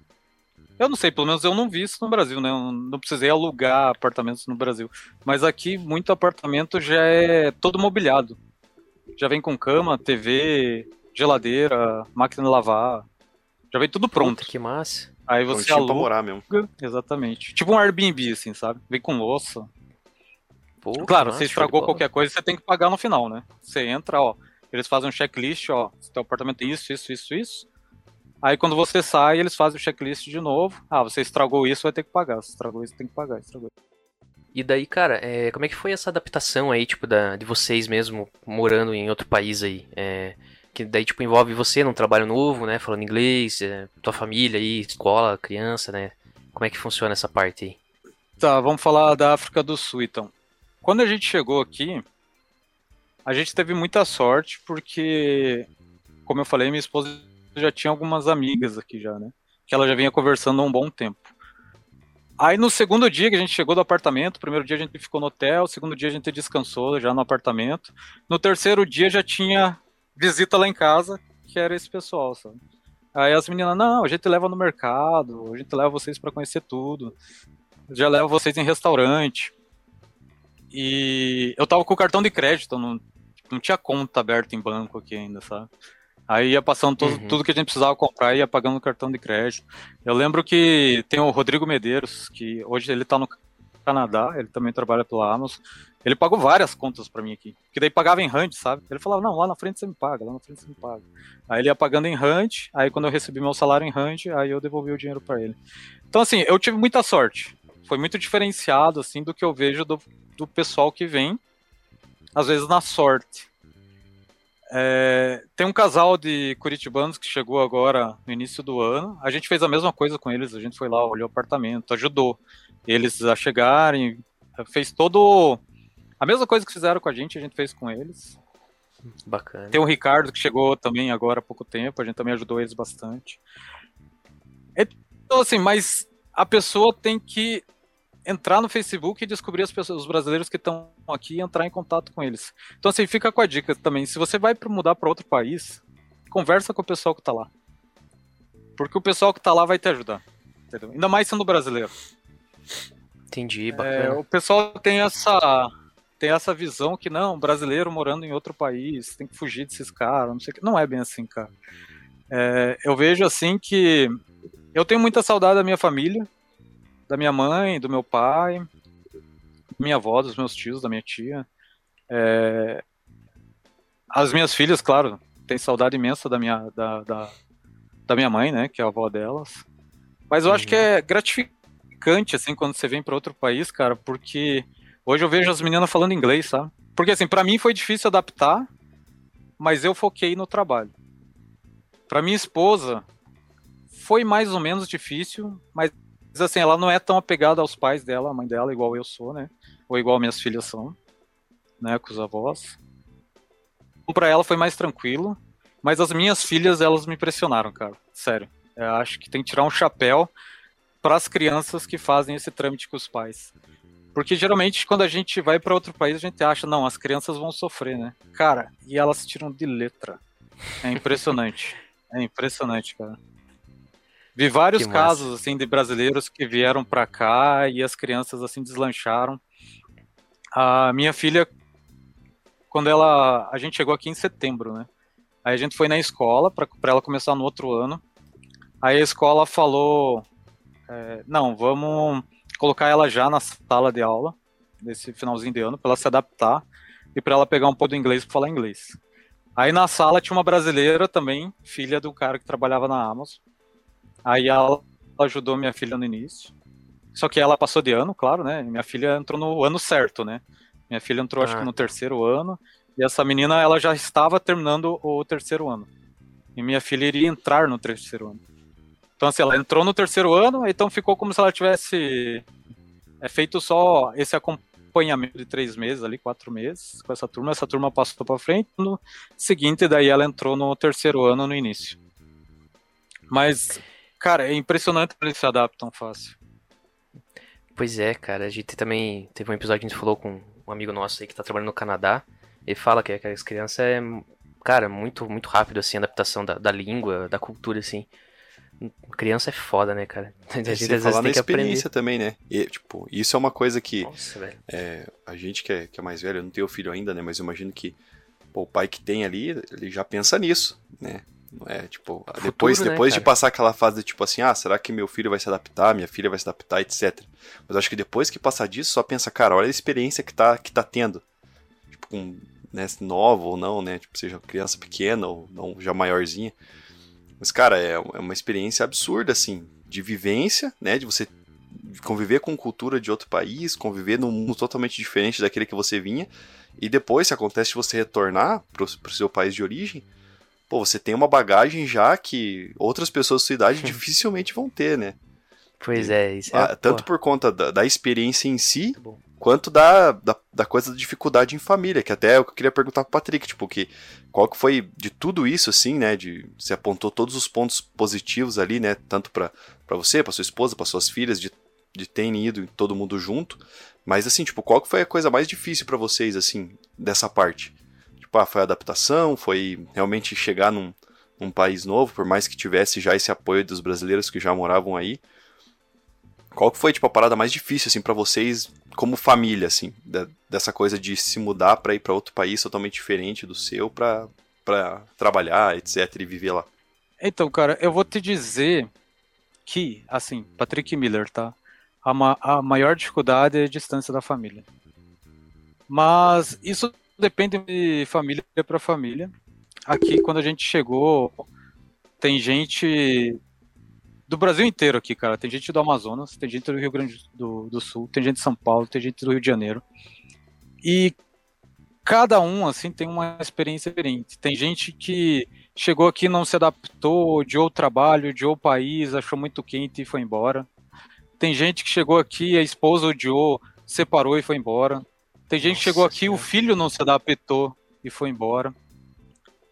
Eu não sei, pelo menos eu não vi isso no Brasil, né? Eu não precisei alugar apartamentos no Brasil. Mas aqui, muito apartamento já é todo mobiliado. Já vem com cama, TV, geladeira, máquina de lavar. Já vem tudo pronto. Puta, que massa. Aí você Prontinho aluga. morar mesmo. Exatamente. Tipo um Airbnb, assim, sabe? Vem com louça. Pô, claro, você estragou qualquer coisa, você tem que pagar no final, né? Você entra, ó, eles fazem um checklist, ó, seu apartamento tem isso, isso, isso, isso. Aí quando você sai, eles fazem o checklist de novo. Ah, você estragou isso, vai ter que pagar. Você estragou isso, tem que pagar. Estragou. E daí, cara, é, como é que foi essa adaptação aí, tipo, da, de vocês mesmo morando em outro país aí? É, que daí, tipo, envolve você num trabalho novo, né? Falando inglês, é, tua família aí, escola, criança, né? Como é que funciona essa parte aí? Tá, vamos falar da África do Sul, então. Quando a gente chegou aqui, a gente teve muita sorte, porque, como eu falei, minha esposa já tinha algumas amigas aqui já, né? Que ela já vinha conversando há um bom tempo. Aí no segundo dia que a gente chegou do apartamento, primeiro dia a gente ficou no hotel, segundo dia a gente descansou já no apartamento. No terceiro dia já tinha visita lá em casa, que era esse pessoal, sabe? Aí as meninas, não, a gente leva no mercado, a gente leva vocês para conhecer tudo, já leva vocês em restaurante. E eu tava com o cartão de crédito, não, não tinha conta aberta em banco aqui ainda, sabe? Aí ia passando todo, uhum. tudo que a gente precisava comprar e ia pagando o cartão de crédito. Eu lembro que tem o Rodrigo Medeiros, que hoje ele tá no Canadá, ele também trabalha pela Amazon. Ele pagou várias contas para mim aqui. Que daí pagava em Hunt, sabe? Ele falava, não, lá na frente você me paga, lá na frente você me paga. Aí ele ia pagando em Hunt, aí quando eu recebi meu salário em Hunt, aí eu devolvi o dinheiro para ele. Então, assim, eu tive muita sorte. Foi muito diferenciado, assim, do que eu vejo do, do pessoal que vem, às vezes na sorte. É, tem um casal de curitibanos que chegou agora no início do ano. A gente fez a mesma coisa com eles. A gente foi lá, olhou o apartamento, ajudou eles a chegarem, fez todo a mesma coisa que fizeram com a gente, a gente fez com eles. Bacana. Tem o Ricardo que chegou também agora há pouco tempo, a gente também ajudou eles bastante. Então, assim, mas a pessoa tem que entrar no Facebook e descobrir as pessoas, os brasileiros que estão aqui e entrar em contato com eles. Então, assim, fica com a dica também. Se você vai mudar para outro país, conversa com o pessoal que está lá. Porque o pessoal que está lá vai te ajudar. Entendeu? Ainda mais sendo brasileiro. Entendi, é, bacana. É, o pessoal tem essa tem essa visão que não, brasileiro morando em outro país, tem que fugir desses caras, não sei o que. Não é bem assim, cara. É, eu vejo assim que eu tenho muita saudade da minha família, da minha mãe, do meu pai, minha avó, dos meus tios, da minha tia. É, as minhas filhas, claro, tem saudade imensa da minha, da, da, da, minha mãe, né? Que é a avó delas. Mas eu uhum. acho que é gratificante, assim, quando você vem para outro país, cara, porque hoje eu vejo as meninas falando inglês, sabe? Porque, assim, para mim foi difícil adaptar, mas eu foquei no trabalho. Para minha esposa, foi mais ou menos difícil, mas assim, ela não é tão apegada aos pais dela, a mãe dela, igual eu sou, né? Ou igual minhas filhas são, né? Com os avós. Então, pra ela foi mais tranquilo, mas as minhas filhas, elas me impressionaram, cara. Sério. Eu acho que tem que tirar um chapéu para as crianças que fazem esse trâmite com os pais. Porque geralmente quando a gente vai para outro país, a gente acha, não, as crianças vão sofrer, né? Cara, e elas tiram de letra. É impressionante. é impressionante, cara. Vi vários casos assim de brasileiros que vieram para cá e as crianças assim deslancharam. A minha filha quando ela a gente chegou aqui em setembro, né? Aí a gente foi na escola para ela começar no outro ano. Aí a escola falou, é, não, vamos colocar ela já na sala de aula nesse finalzinho de ano para ela se adaptar e para ela pegar um pouco do inglês para falar inglês. Aí na sala tinha uma brasileira também, filha do cara que trabalhava na Amazon. Aí ela ajudou minha filha no início. Só que ela passou de ano, claro, né? Minha filha entrou no ano certo, né? Minha filha entrou, ah. acho que ah. no terceiro ano. E essa menina, ela já estava terminando o terceiro ano. E minha filha iria entrar no terceiro ano. Então, assim, ela entrou no terceiro ano, então ficou como se ela tivesse é, feito só esse acompanhamento de três meses ali, quatro meses, com essa turma. Essa turma passou para frente. No seguinte, daí ela entrou no terceiro ano no início. Mas Cara, é impressionante como eles se adaptam fácil. Pois é, cara. A gente também teve um episódio que a gente falou com um amigo nosso aí que tá trabalhando no Canadá. Ele fala que as crianças é, cara, muito, muito rápido, assim, a adaptação da, da língua, da cultura, assim. Criança é foda, né, cara? *laughs* A gente às vezes tem que experiência aprender. também, né? E, tipo, isso é uma coisa que. Nossa, é, a gente que é, que é mais velho, eu não tenho filho ainda, né? Mas eu imagino que pô, o pai que tem ali, ele já pensa nisso, né? É, tipo, Futuro, depois, né, depois de passar aquela fase de tipo assim, ah, será que meu filho vai se adaptar, minha filha vai se adaptar, etc. Mas acho que depois que passar disso, só pensa, cara, olha a experiência que tá, que tá tendo. Tipo, com, né, nova ou não, né? Tipo, seja criança pequena ou não, já maiorzinha. Mas, cara, é, é uma experiência absurda, assim, de vivência, né? De você conviver com cultura de outro país, conviver num mundo totalmente diferente daquele que você vinha. E depois, se acontece de você retornar pro, pro seu país de origem, pô, você tem uma bagagem já que outras pessoas da sua idade *laughs* dificilmente vão ter, né? Pois é, isso é. Ah, tanto por conta da, da, experiência em si, quanto da, da, da, coisa da dificuldade em família, que até é eu queria perguntar pro Patrick, tipo, que, qual que foi de tudo isso, assim, né? De, você apontou todos os pontos positivos ali, né? Tanto para você, para sua esposa, para suas filhas, de, de terem ido todo mundo junto. Mas assim, tipo, qual que foi a coisa mais difícil para vocês, assim, dessa parte? Tipo, ah, foi a adaptação, foi realmente chegar num, num país novo, por mais que tivesse já esse apoio dos brasileiros que já moravam aí. Qual que foi, tipo, a parada mais difícil, assim, para vocês como família, assim, da, dessa coisa de se mudar para ir para outro país totalmente diferente do seu para trabalhar, etc, e viver lá? Então, cara, eu vou te dizer que, assim, Patrick Miller, tá? A, ma a maior dificuldade é a distância da família. Mas isso depende de família para família. Aqui, quando a gente chegou, tem gente do Brasil inteiro aqui, cara. Tem gente do Amazonas, tem gente do Rio Grande do, do Sul, tem gente de São Paulo, tem gente do Rio de Janeiro. E cada um, assim, tem uma experiência diferente. Tem gente que chegou aqui, não se adaptou, odiou o trabalho, odiou o país, achou muito quente e foi embora. Tem gente que chegou aqui, a esposa odiou, separou e foi embora. Tem gente Nossa, que chegou aqui, o filho não se adaptou e foi embora.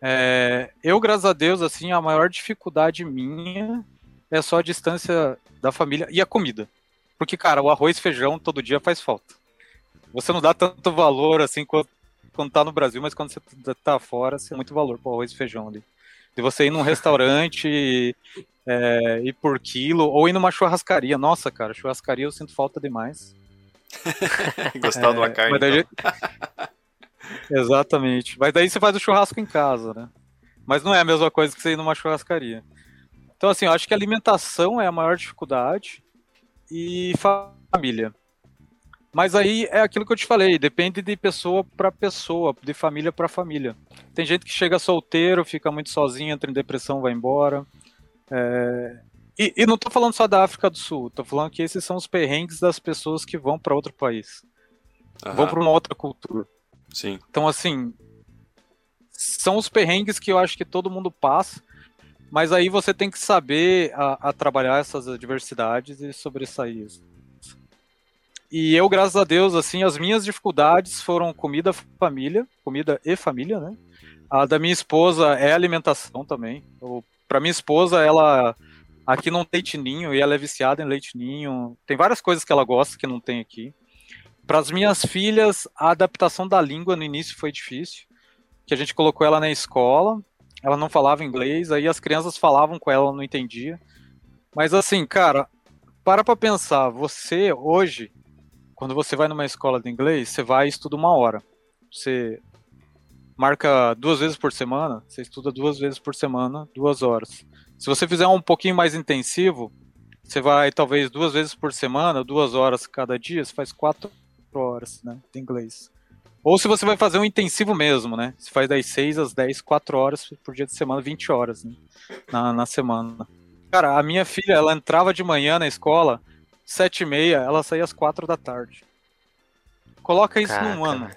É, eu, graças a Deus, assim, a maior dificuldade minha é só a distância da família e a comida. Porque, cara, o arroz e feijão todo dia faz falta. Você não dá tanto valor assim quando, quando tá no Brasil, mas quando você tá fora, você dá muito valor pro arroz e feijão ali. De você ir num restaurante *laughs* é, ir por quilo, ou ir numa churrascaria. Nossa, cara, churrascaria eu sinto falta demais. *laughs* Gostar de uma é, carne. Daí... Então. *laughs* Exatamente. Mas daí você faz o churrasco em casa, né? Mas não é a mesma coisa que você ir numa churrascaria. Então, assim, eu acho que alimentação é a maior dificuldade e família. Mas aí é aquilo que eu te falei, depende de pessoa para pessoa, de família para família. Tem gente que chega solteiro, fica muito sozinho, entra em depressão, vai embora. É... E, e, não tô falando só da África do Sul, tô falando que esses são os perrengues das pessoas que vão para outro país. Uhum. Vão para uma outra cultura. Sim. Então, assim, são os perrengues que eu acho que todo mundo passa, mas aí você tem que saber a, a trabalhar essas adversidades e sobressair isso. E eu, graças a Deus, assim, as minhas dificuldades foram comida, família, comida e família, né? A da minha esposa é alimentação também. Para minha esposa, ela aqui não tem leite ninho e ela é viciada em leite ninho. Tem várias coisas que ela gosta que não tem aqui. Para as minhas filhas, a adaptação da língua no início foi difícil que a gente colocou ela na escola, ela não falava inglês, aí as crianças falavam com ela, não entendia. Mas assim, cara, para pra pensar, você hoje, quando você vai numa escola de inglês, você vai e estuda uma hora. Você marca duas vezes por semana, você estuda duas vezes por semana, duas horas. Se você fizer um pouquinho mais intensivo, você vai talvez duas vezes por semana, duas horas cada dia, você faz quatro horas né, de inglês. Ou se você vai fazer um intensivo mesmo, né? Você faz das 6 às 10, 4 horas por dia de semana, 20 horas né? na, na semana. Cara, a minha filha, ela entrava de manhã na escola, 7 e meia, ela saía às 4 da tarde. Coloca isso Caraca. num ano.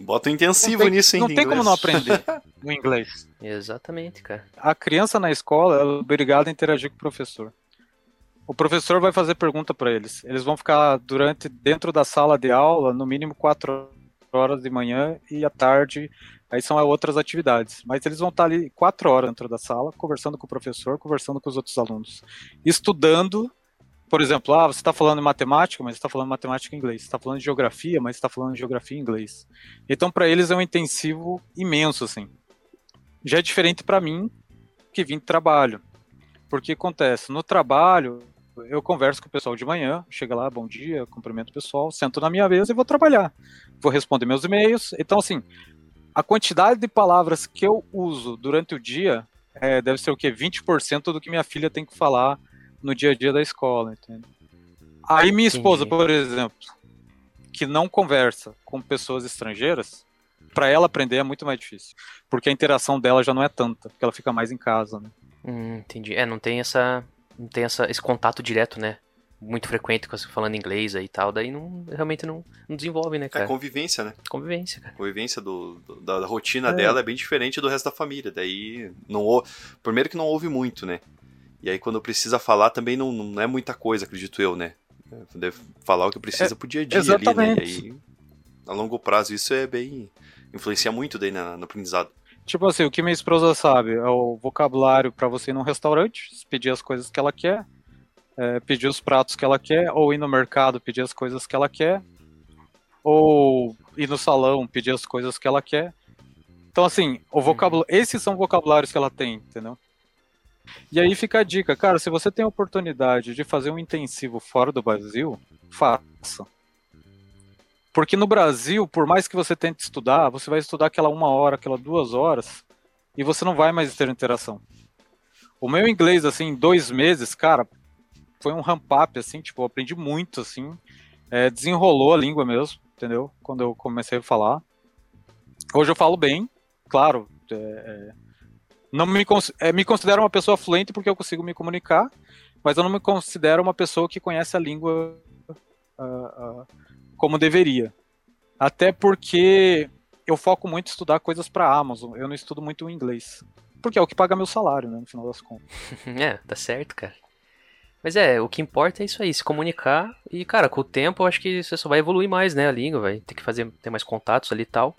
Bota um intensivo tem, nisso, hein? Não tem inglês. como não aprender *laughs* o inglês. Exatamente, cara. A criança na escola é obrigada a interagir com o professor. O professor vai fazer pergunta para eles. Eles vão ficar durante dentro da sala de aula no mínimo quatro horas de manhã e à tarde, aí são outras atividades. Mas eles vão estar ali quatro horas dentro da sala, conversando com o professor, conversando com os outros alunos, estudando. Por exemplo, ah, você está falando matemática, mas está falando matemática em inglês. Você está falando de geografia, mas está falando de geografia em inglês. Então, para eles é um intensivo imenso, assim. Já é diferente para mim, que vim de trabalho. Porque acontece, no trabalho, eu converso com o pessoal de manhã, chega lá, bom dia, cumprimento o pessoal, sento na minha mesa e vou trabalhar. Vou responder meus e-mails. Então, assim, a quantidade de palavras que eu uso durante o dia é, deve ser o quê? 20% do que minha filha tem que falar no dia a dia da escola, entende? Aí minha esposa, por exemplo, que não conversa com pessoas estrangeiras, para ela aprender é muito mais difícil, porque a interação dela já não é tanta, porque ela fica mais em casa, né? Hum, entendi. É, não tem essa não tem essa, esse contato direto, né? Muito frequente com falando inglês aí e tal, daí não, realmente não, não desenvolve, né, é cara? É convivência, né? Convivência, cara. Convivência do, do da, da, rotina é. dela é bem diferente do resto da família. Daí, não primeiro que não ouve muito, né? E aí quando precisa falar também não, não é muita coisa, acredito eu, né? Deve falar o que precisa é, pro dia a dia exatamente. ali, né? E aí, a longo prazo, isso é bem. influencia muito daí na, no aprendizado. Tipo assim, o que minha esposa sabe é o vocabulário para você ir num restaurante, pedir as coisas que ela quer, é, pedir os pratos que ela quer, ou ir no mercado pedir as coisas que ela quer, ou ir no salão pedir as coisas que ela quer. Então, assim, o vocabulário, uhum. esses são vocabulários que ela tem, entendeu? E aí fica a dica, cara, se você tem a oportunidade de fazer um intensivo fora do Brasil, faça. Porque no Brasil, por mais que você tente estudar, você vai estudar aquela uma hora, aquela duas horas, e você não vai mais ter interação. O meu inglês, assim, em dois meses, cara, foi um ramp-up, assim, tipo, eu aprendi muito, assim, é, desenrolou a língua mesmo, entendeu? Quando eu comecei a falar. Hoje eu falo bem, claro, é, é não me, é, me considero uma pessoa fluente porque eu consigo me comunicar, mas eu não me considero uma pessoa que conhece a língua uh, uh, como deveria. Até porque eu foco muito em estudar coisas para Amazon. Eu não estudo muito o inglês. Porque é o que paga meu salário, né, no final das contas. *laughs* é, tá certo, cara. Mas é, o que importa é isso aí, se comunicar. E, cara, com o tempo eu acho que você só vai evoluir mais, né, a língua, vai ter que fazer, ter mais contatos ali e tal.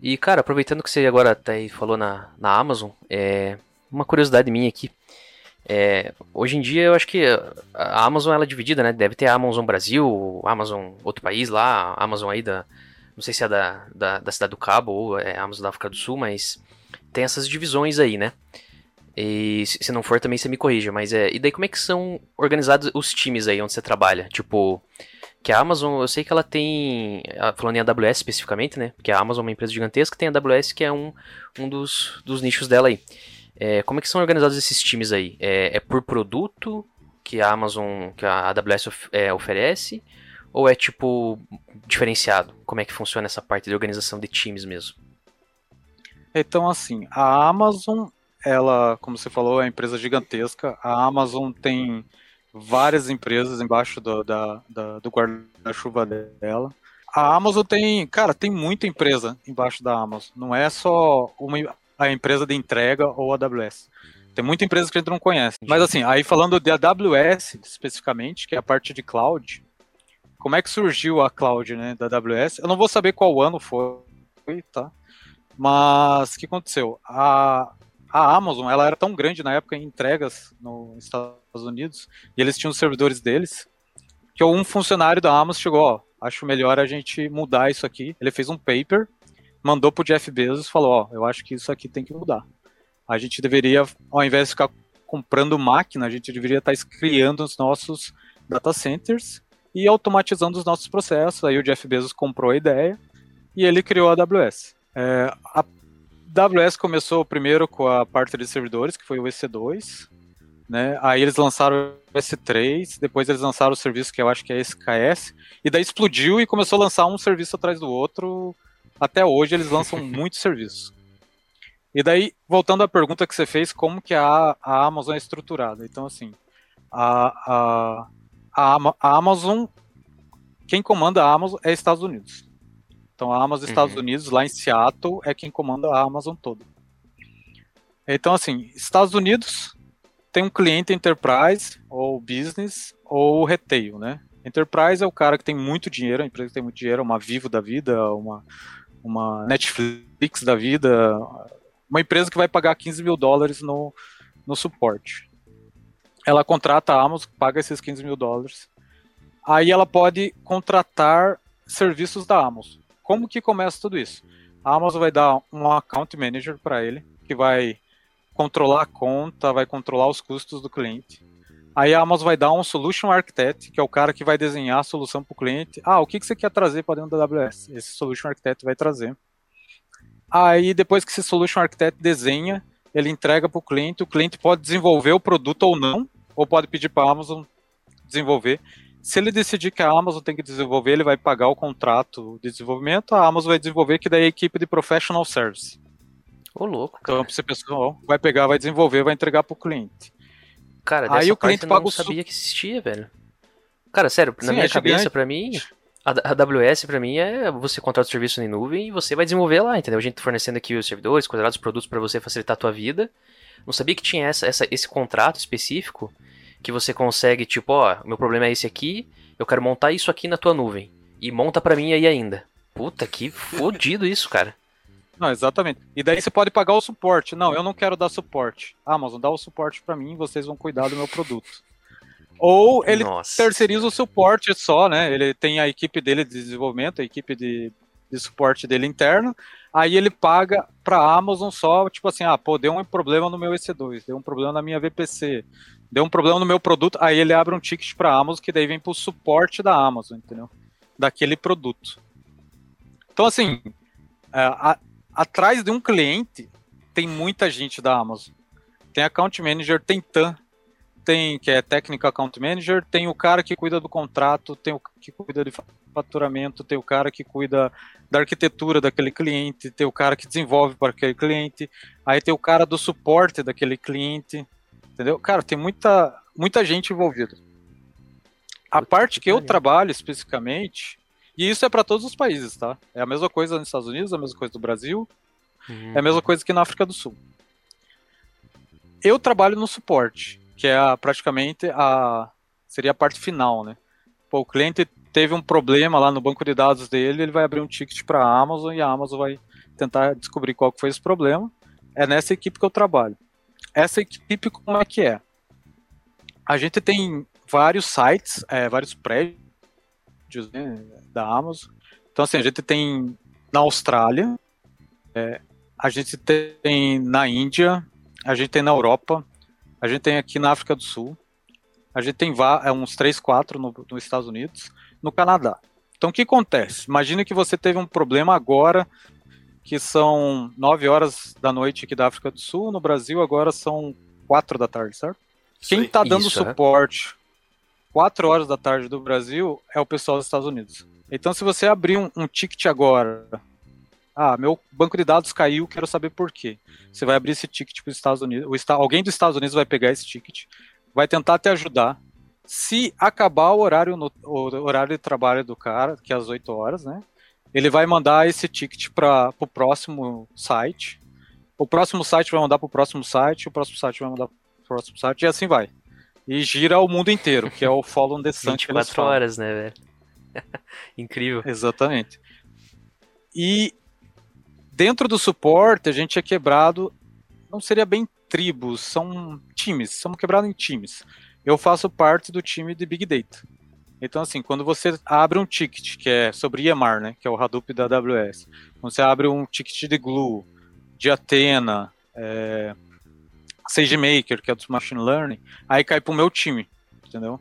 E, cara, aproveitando que você agora tá aí, falou na, na Amazon, é uma curiosidade minha aqui. É, hoje em dia eu acho que a Amazon ela é dividida, né? Deve ter a Amazon Brasil, Amazon outro país lá, a Amazon aí da. Não sei se é da, da, da cidade do Cabo ou é a Amazon da África do Sul, mas tem essas divisões aí, né? E se não for também você me corrija, mas é. E daí como é que são organizados os times aí onde você trabalha? Tipo, que a Amazon, eu sei que ela tem, falando em AWS especificamente, né? Porque a Amazon é uma empresa gigantesca, tem a AWS que é um, um dos, dos nichos dela aí. É, como é que são organizados esses times aí? É, é, por produto que a Amazon, que a AWS of, é, oferece? Ou é tipo diferenciado? Como é que funciona essa parte de organização de times mesmo? Então, assim, a Amazon, ela, como você falou, é uma empresa gigantesca. A Amazon tem várias empresas embaixo do, da, da, do guarda-chuva dela. A Amazon tem, cara, tem muita empresa embaixo da Amazon. Não é só uma, a empresa de entrega ou a AWS. Tem muita empresa que a gente não conhece. Mas assim, aí falando de AWS especificamente, que é a parte de cloud, como é que surgiu a cloud né, da AWS? Eu não vou saber qual ano foi, tá? Mas o que aconteceu? A, a Amazon ela era tão grande na época em entregas nos Estados Unidos, e eles tinham os servidores deles, que um funcionário da Amazon chegou, ó, acho melhor a gente mudar isso aqui. Ele fez um paper, mandou pro Jeff Bezos falou, ó, eu acho que isso aqui tem que mudar. A gente deveria, ao invés de ficar comprando máquina, a gente deveria estar tá criando os nossos data centers e automatizando os nossos processos. Aí o Jeff Bezos comprou a ideia e ele criou a AWS. É, a AWS começou primeiro com a parte de servidores, que foi o EC2, né? Aí eles lançaram o S3, depois eles lançaram o serviço que eu acho que é SKS, e daí explodiu e começou a lançar um serviço atrás do outro. Até hoje eles lançam muitos serviços. E daí, voltando à pergunta que você fez, como que a, a Amazon é estruturada? Então, assim, a, a, a, Amazon, quem comanda a Amazon é Estados Unidos. Então, a Amazon Estados uhum. Unidos, lá em Seattle, é quem comanda a Amazon toda. Então, assim, Estados Unidos tem um cliente enterprise, ou business, ou retail, né? Enterprise é o cara que tem muito dinheiro, a empresa que tem muito dinheiro, uma Vivo da vida, uma, uma Netflix da vida, uma empresa que vai pagar 15 mil dólares no, no suporte. Ela contrata a Amazon, paga esses 15 mil dólares. Aí ela pode contratar serviços da Amazon. Como que começa tudo isso? A Amazon vai dar um account manager para ele, que vai controlar a conta, vai controlar os custos do cliente. Aí a Amazon vai dar um Solution Architect, que é o cara que vai desenhar a solução para o cliente. Ah, o que, que você quer trazer para dentro da AWS? Esse Solution Architect vai trazer. Aí depois que esse Solution Architect desenha, ele entrega para o cliente. O cliente pode desenvolver o produto ou não, ou pode pedir para a Amazon desenvolver. Se ele decidir que a Amazon tem que desenvolver, ele vai pagar o contrato de desenvolvimento, a Amazon vai desenvolver, que daí é a equipe de Professional Service. Ô, louco. Cara. Então, você pessoal vai pegar, vai desenvolver, vai entregar para o cliente. Cara, aí o cliente paga o sabia que existia, velho. Cara, sério, na Sim, minha é cabeça, para mim, a AWS para mim é você contrata o serviço em nuvem e você vai desenvolver lá, entendeu? A gente tá fornecendo aqui os servidores, quadrados, produtos para você facilitar a tua vida. Não sabia que tinha essa, essa, esse contrato específico que você consegue, tipo, ó, meu problema é esse aqui, eu quero montar isso aqui na tua nuvem. E monta para mim aí ainda. Puta, que *laughs* fodido isso, cara. Não, exatamente. E daí você pode pagar o suporte. Não, eu não quero dar suporte. Amazon, dá o suporte para mim, vocês vão cuidar do meu produto. Ou ele Nossa. terceiriza o suporte só, né? Ele tem a equipe dele de desenvolvimento, a equipe de, de suporte dele interno. Aí ele paga para a Amazon só, tipo assim, ah, pô, deu um problema no meu EC2, deu um problema na minha VPC, deu um problema no meu produto. Aí ele abre um ticket para a Amazon que daí vem para o suporte da Amazon, entendeu? Daquele produto. Então, assim, é, a, atrás de um cliente tem muita gente da Amazon. Tem account manager, tem TAM, tem que é Technical Account Manager, tem o cara que cuida do contrato, tem o que cuida de faturamento, tem o cara que cuida da arquitetura daquele cliente, tem o cara que desenvolve para aquele cliente, aí tem o cara do suporte daquele cliente, entendeu? Cara, tem muita, muita gente envolvida. A parte que eu trabalho especificamente, e isso é para todos os países, tá? É a mesma coisa nos Estados Unidos, a mesma coisa no Brasil, uhum. é a mesma coisa que na África do Sul. Eu trabalho no suporte que é a, praticamente a seria a parte final, né? Pô, o cliente teve um problema lá no banco de dados dele, ele vai abrir um ticket para a Amazon e a Amazon vai tentar descobrir qual que foi esse problema. É nessa equipe que eu trabalho. Essa equipe como é que é? A gente tem vários sites, é, vários prédios né, da Amazon. Então assim, a gente tem na Austrália, é, a gente tem na Índia, a gente tem na Europa, a gente tem aqui na África do Sul. A gente tem é, uns 3, 4 no, nos Estados Unidos, no Canadá. Então o que acontece? Imagina que você teve um problema agora, que são 9 horas da noite aqui da África do Sul, no Brasil agora são 4 da tarde, certo? Quem está dando isso, suporte é? 4 horas da tarde do Brasil é o pessoal dos Estados Unidos. Então se você abrir um, um ticket agora, Ah, meu banco de dados caiu, quero saber por quê. Você vai abrir esse ticket para os Estados Unidos, alguém dos Estados Unidos vai pegar esse ticket, vai tentar te ajudar. Se acabar o horário, no, o horário de trabalho do cara, que é às 8 horas, né? Ele vai mandar esse ticket para o próximo site. O próximo site vai mandar para o próximo site, o próximo site vai mandar para o próximo site, e assim vai. E gira o mundo inteiro, que é o *laughs* Follow the Sun. 24 horas, né, velho? *laughs* Incrível. Exatamente. E dentro do suporte, a gente é quebrado, não seria bem tribos, são times, somos quebrados em times. Eu faço parte do time de Big Data. Então, assim, quando você abre um ticket que é sobre EMR, né, que é o Hadoop da AWS, quando você abre um ticket de Glue, de Athena, é, SageMaker, que é do Machine Learning, aí cai pro meu time, entendeu?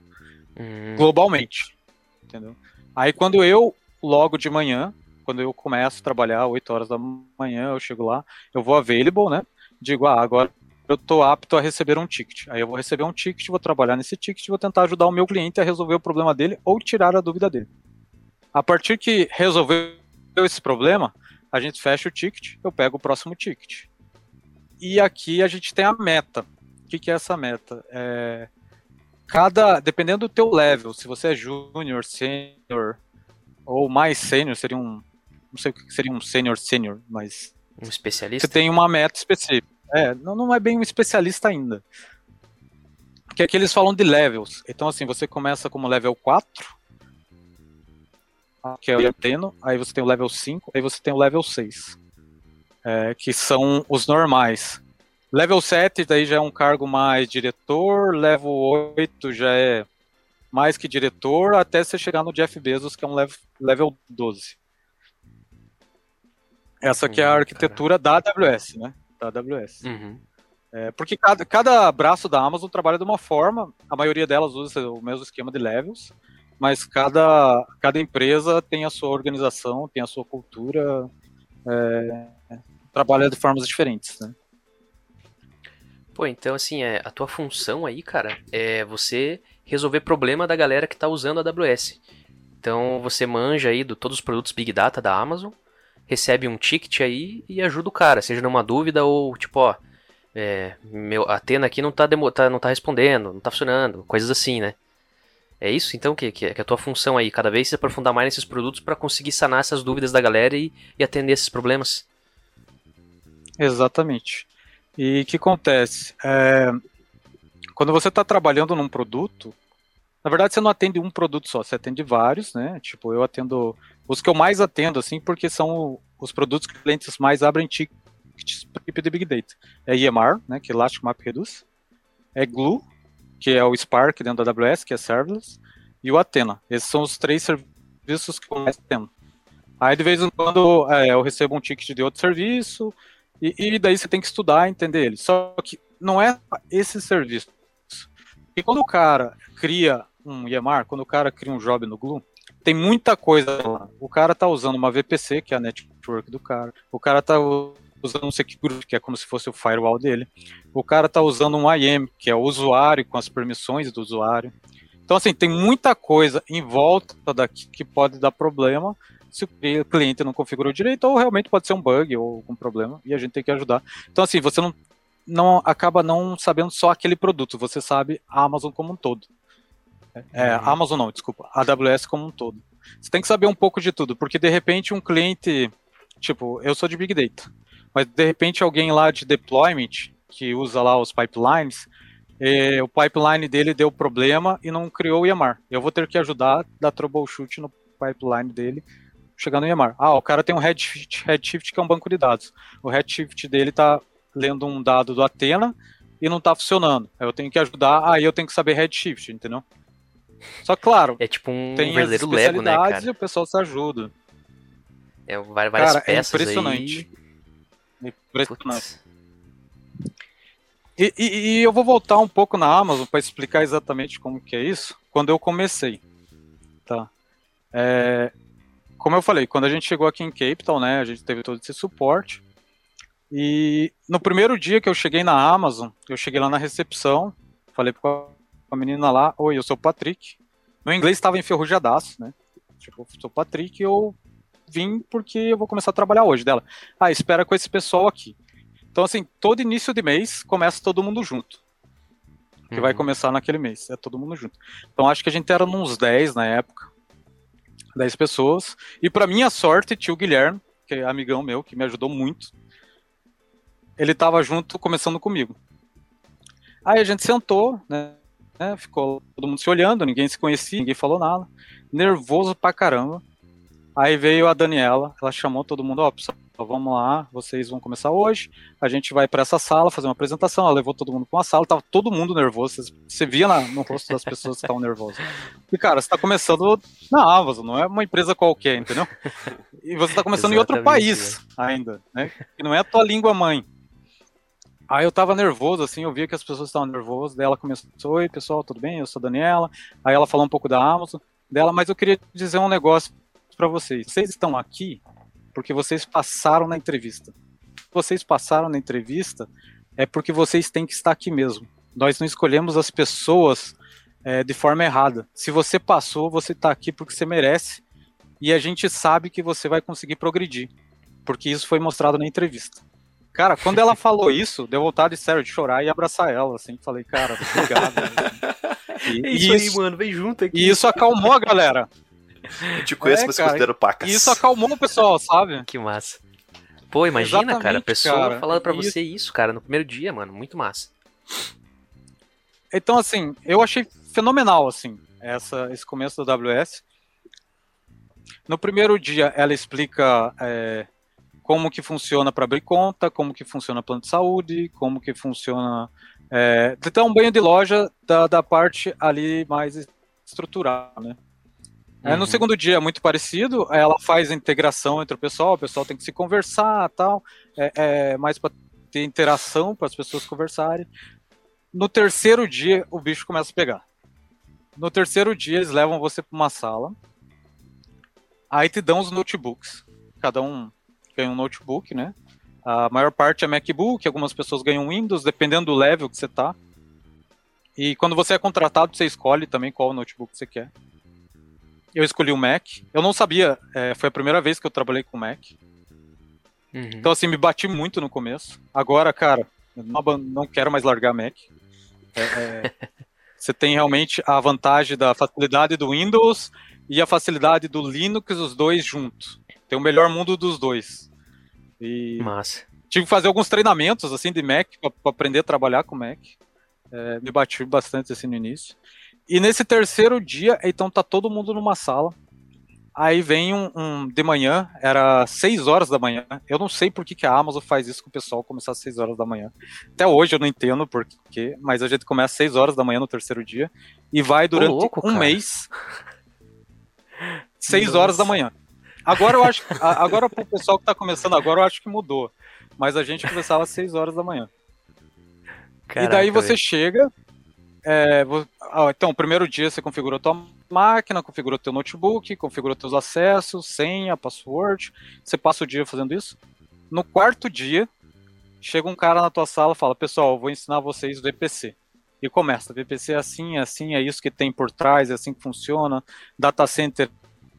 Uhum. Globalmente, entendeu? Aí quando eu, logo de manhã, quando eu começo a trabalhar, 8 horas da manhã, eu chego lá, eu vou available, né? Digo, ah, agora eu estou apto a receber um ticket. Aí eu vou receber um ticket, vou trabalhar nesse ticket, vou tentar ajudar o meu cliente a resolver o problema dele ou tirar a dúvida dele. A partir que resolveu esse problema, a gente fecha o ticket, eu pego o próximo ticket. E aqui a gente tem a meta. O que, que é essa meta? É, cada, dependendo do teu level, se você é júnior, sênior ou mais sênior, seria um, não sei o que seria um sênior sênior, mas um especialista. Você tem uma meta específica. É, não, não é bem um especialista ainda. Que aqui eles falam de levels. Então, assim, você começa como level 4, que é o Anteno, aí você tem o level 5, aí você tem o level 6, é, que são os normais. Level 7 daí já é um cargo mais diretor, level 8 já é mais que diretor, até você chegar no Jeff Bezos, que é um level, level 12. Essa aqui é a arquitetura da AWS, né? Da AWS. Uhum. É, porque cada, cada braço da Amazon trabalha de uma forma, a maioria delas usa o mesmo esquema de levels, mas cada, cada empresa tem a sua organização, tem a sua cultura, é, trabalha de formas diferentes, né? Pô, então assim, é, a tua função aí, cara, é você resolver problema da galera que está usando a AWS. Então você manja aí de todos os produtos Big Data da Amazon, recebe um ticket aí e ajuda o cara, seja numa dúvida ou tipo, ó, é, meu, Atena aqui não tá, demo, tá, não tá respondendo, não tá funcionando, coisas assim, né? É isso então que, que é a tua função aí, cada vez se aprofundar mais nesses produtos para conseguir sanar essas dúvidas da galera e, e atender esses problemas. Exatamente. E o que acontece? É, quando você está trabalhando num produto, na verdade você não atende um produto só, você atende vários, né? Tipo, eu atendo os que eu mais atendo, assim, porque são os produtos que clientes mais abrem tickets para de Big Data. É EMR, né? Que é Elastic Map Redux. É Glue, que é o Spark dentro da AWS, que é serverless, e o Athena. Esses são os três serviços que eu mais atendo. Aí de vez em quando é, eu recebo um ticket de outro serviço, e, e, daí você tem que estudar entender ele. Só que não é esse serviço. E quando o cara cria um EMR, quando o cara cria um job no Glue, tem muita coisa lá. O cara tá usando uma VPC, que é a network do cara. O cara tá usando um security, que é como se fosse o firewall dele. O cara tá usando um IAM, que é o usuário com as permissões do usuário. Então, assim, tem muita coisa em volta daqui que pode dar problema se o cliente não configurou direito, ou realmente pode ser um bug ou algum problema, e a gente tem que ajudar. Então, assim, você não, não acaba não sabendo só aquele produto, você sabe a Amazon como um todo. É, uhum. Amazon não, desculpa, a AWS como um todo. Você tem que saber um pouco de tudo, porque de repente um cliente, tipo, eu sou de Big Data, mas de repente alguém lá de deployment, que usa lá os pipelines, eh, o pipeline dele deu problema e não criou o EMR. Eu vou ter que ajudar, dar troubleshoot no pipeline dele, chegar no EMR. Ah, o cara tem um Redshift, Redshift que é um banco de dados. O Redshift dele está lendo um dado do Athena e não está funcionando. Eu tenho que ajudar, aí eu tenho que saber Redshift, entendeu? Só claro. É tipo um tem verdadeiro Lego, né, cara? E o pessoal se ajuda. É várias cara, é peças é impressionante. Aí. Impressionante. E, e, e, eu vou voltar um pouco na Amazon para explicar exatamente como que é isso. Quando eu comecei, tá? É, como eu falei, quando a gente chegou aqui em Cape Town, né, a gente teve todo esse suporte. E no primeiro dia que eu cheguei na Amazon, eu cheguei lá na recepção, falei com a menina lá, oi, eu sou o Patrick. Meu inglês estava enferrujadaço, né? Tipo, eu sou o Patrick, eu vim porque eu vou começar a trabalhar hoje. Dela, ah, espera com esse pessoal aqui. Então, assim, todo início de mês começa todo mundo junto. Que uhum. vai começar naquele mês, é todo mundo junto. Então, acho que a gente era uns 10 na época. 10 pessoas. E para minha sorte, tio Guilherme, que é amigão meu, que me ajudou muito, ele estava junto começando comigo. Aí a gente sentou, né? Ficou todo mundo se olhando, ninguém se conhecia, ninguém falou nada. Nervoso pra caramba. Aí veio a Daniela, ela chamou todo mundo, ó, oh, pessoal, vamos lá, vocês vão começar hoje, a gente vai para essa sala fazer uma apresentação, ela levou todo mundo para uma sala, tava todo mundo nervoso, você via na, no rosto das pessoas que estavam nervosas. E cara, você tá começando na Amazon, não é uma empresa qualquer, entendeu? E você tá começando em outro país né? ainda, né? Que não é a tua língua mãe. Aí eu tava nervoso, assim, eu via que as pessoas estavam nervosas, daí ela começou, oi pessoal, tudo bem? Eu sou a Daniela. Aí ela falou um pouco da Amazon dela, mas eu queria dizer um negócio para vocês. Vocês estão aqui porque vocês passaram na entrevista. Vocês passaram na entrevista é porque vocês têm que estar aqui mesmo. Nós não escolhemos as pessoas é, de forma errada. Se você passou, você está aqui porque você merece e a gente sabe que você vai conseguir progredir, porque isso foi mostrado na entrevista. Cara, quando ela *laughs* falou isso, deu vontade, sério, de chorar e abraçar ela, assim. Falei, cara, obrigado. *laughs* E, é isso, isso aí, mano, vem junto aqui. E isso acalmou a galera. Eu te conheço, é, mas cara, considero pacas. Isso acalmou o pessoal, sabe? *laughs* Que massa. Pô, imagina, Exatamente, cara, a pessoa cara. falando pra você isso, cara, no primeiro dia, mano, muito massa. Então, assim, eu achei fenomenal, assim, essa, esse começo da AWS. No primeiro dia, ela explica é, como que funciona para abrir conta, como que funciona plano de saúde, como que funciona... É, então, um banho de loja da, da parte ali mais estrutural, né? É, no uhum. segundo dia é muito parecido, ela faz a integração entre o pessoal, o pessoal tem que se conversar tal, é, é mais para ter interação para as pessoas conversarem. No terceiro dia, o bicho começa a pegar. No terceiro dia, eles levam você para uma sala, aí te dão os notebooks. Cada um ganha um notebook, né? A maior parte é MacBook, algumas pessoas ganham Windows, dependendo do level que você tá. E quando você é contratado, você escolhe também qual notebook você quer eu escolhi o Mac. Eu não sabia, é, foi a primeira vez que eu trabalhei com Mac. Uhum. Então, assim, me bati muito no começo. Agora, cara, não, não quero mais largar Mac. É, é, *laughs* você tem realmente a vantagem da facilidade do Windows e a facilidade do Linux, os dois juntos. Tem o melhor mundo dos dois. E Massa. Tive que fazer alguns treinamentos assim de Mac para aprender a trabalhar com Mac. É, me bati bastante assim no início. E nesse terceiro dia, então tá todo mundo numa sala. Aí vem um, um, de manhã, era 6 horas da manhã. Eu não sei por que, que a Amazon faz isso com o pessoal começar às 6 horas da manhã. Até hoje eu não entendo por quê, mas a gente começa às 6 horas da manhã no terceiro dia e vai durante louco, um cara. mês. *laughs* 6 horas da manhã. Agora eu acho, agora pro pessoal que tá começando agora, eu acho que mudou. Mas a gente começava às 6 horas da manhã. Caraca, e daí você véio. chega, é, então, primeiro dia você configurou tua máquina, configurou teu notebook, configurou teus acessos, senha, password. Você passa o dia fazendo isso. No quarto dia, chega um cara na tua sala e fala: Pessoal, vou ensinar vocês VPC. E começa: VPC é assim, é assim, é isso que tem por trás, é assim que funciona. Data center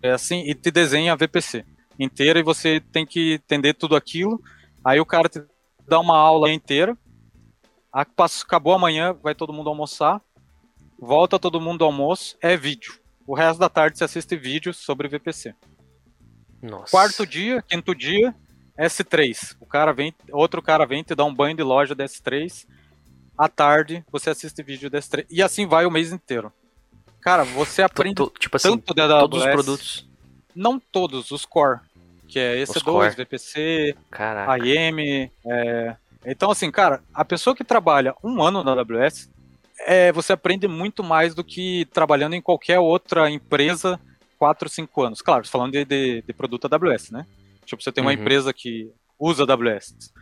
é assim, e te desenha a VPC inteira e você tem que entender tudo aquilo. Aí o cara te dá uma aula inteira Acabou amanhã, vai todo mundo almoçar. Volta todo mundo ao almoço, é vídeo. O resto da tarde você assiste vídeo sobre VPC. Nossa. Quarto dia, quinto dia, S3. O cara vem, outro cara vem te dá um banho de loja da S3. À tarde, você assiste vídeo da S3. E assim vai o mês inteiro. Cara, você aprende tipo assim, tanto da AWS, todos os produtos. Não todos, os core. Que é EC2, VPC, Caraca. IM, é, então, assim, cara, a pessoa que trabalha um ano na AWS, é, você aprende muito mais do que trabalhando em qualquer outra empresa 4, 5 anos. Claro, falando de, de, de produto AWS, né? Tipo, você tem uma uhum. empresa que usa AWS.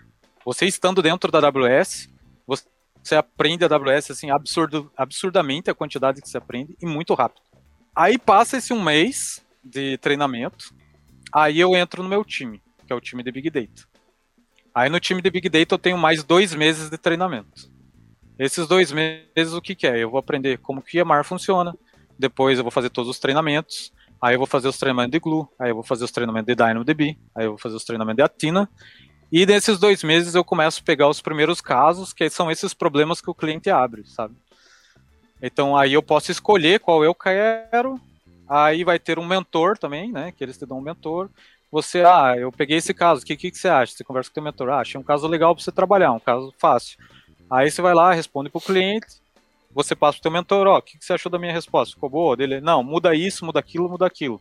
Você estando dentro da AWS, você aprende a AWS assim, absurdo, absurdamente a quantidade que você aprende e muito rápido. Aí passa esse um mês de treinamento, aí eu entro no meu time, que é o time de Big Data. Aí no time de Big Data eu tenho mais dois meses de treinamento. Esses dois meses, o que, que é? Eu vou aprender como que a MAR funciona, depois eu vou fazer todos os treinamentos, Aí eu vou fazer os treinamentos de Glue, aí eu vou fazer os treinamentos de DynamoDB, aí eu vou fazer os treinamentos de Atina. E nesses dois meses eu começo a pegar os primeiros casos, que são esses problemas que o cliente abre, sabe? Então aí eu posso escolher qual eu quero. Aí vai ter um mentor também, né? Que eles te dão um mentor. Você, ah, eu peguei esse caso, o que, que, que, você acha? Você conversa com o teu mentor, ah, achei um caso legal para você trabalhar, um caso fácil. Aí você vai lá, responde para o cliente, você passa para o teu mentor, ó, o que, que, você achou da minha resposta? Ficou boa? Dele, não, muda isso, muda aquilo, muda aquilo.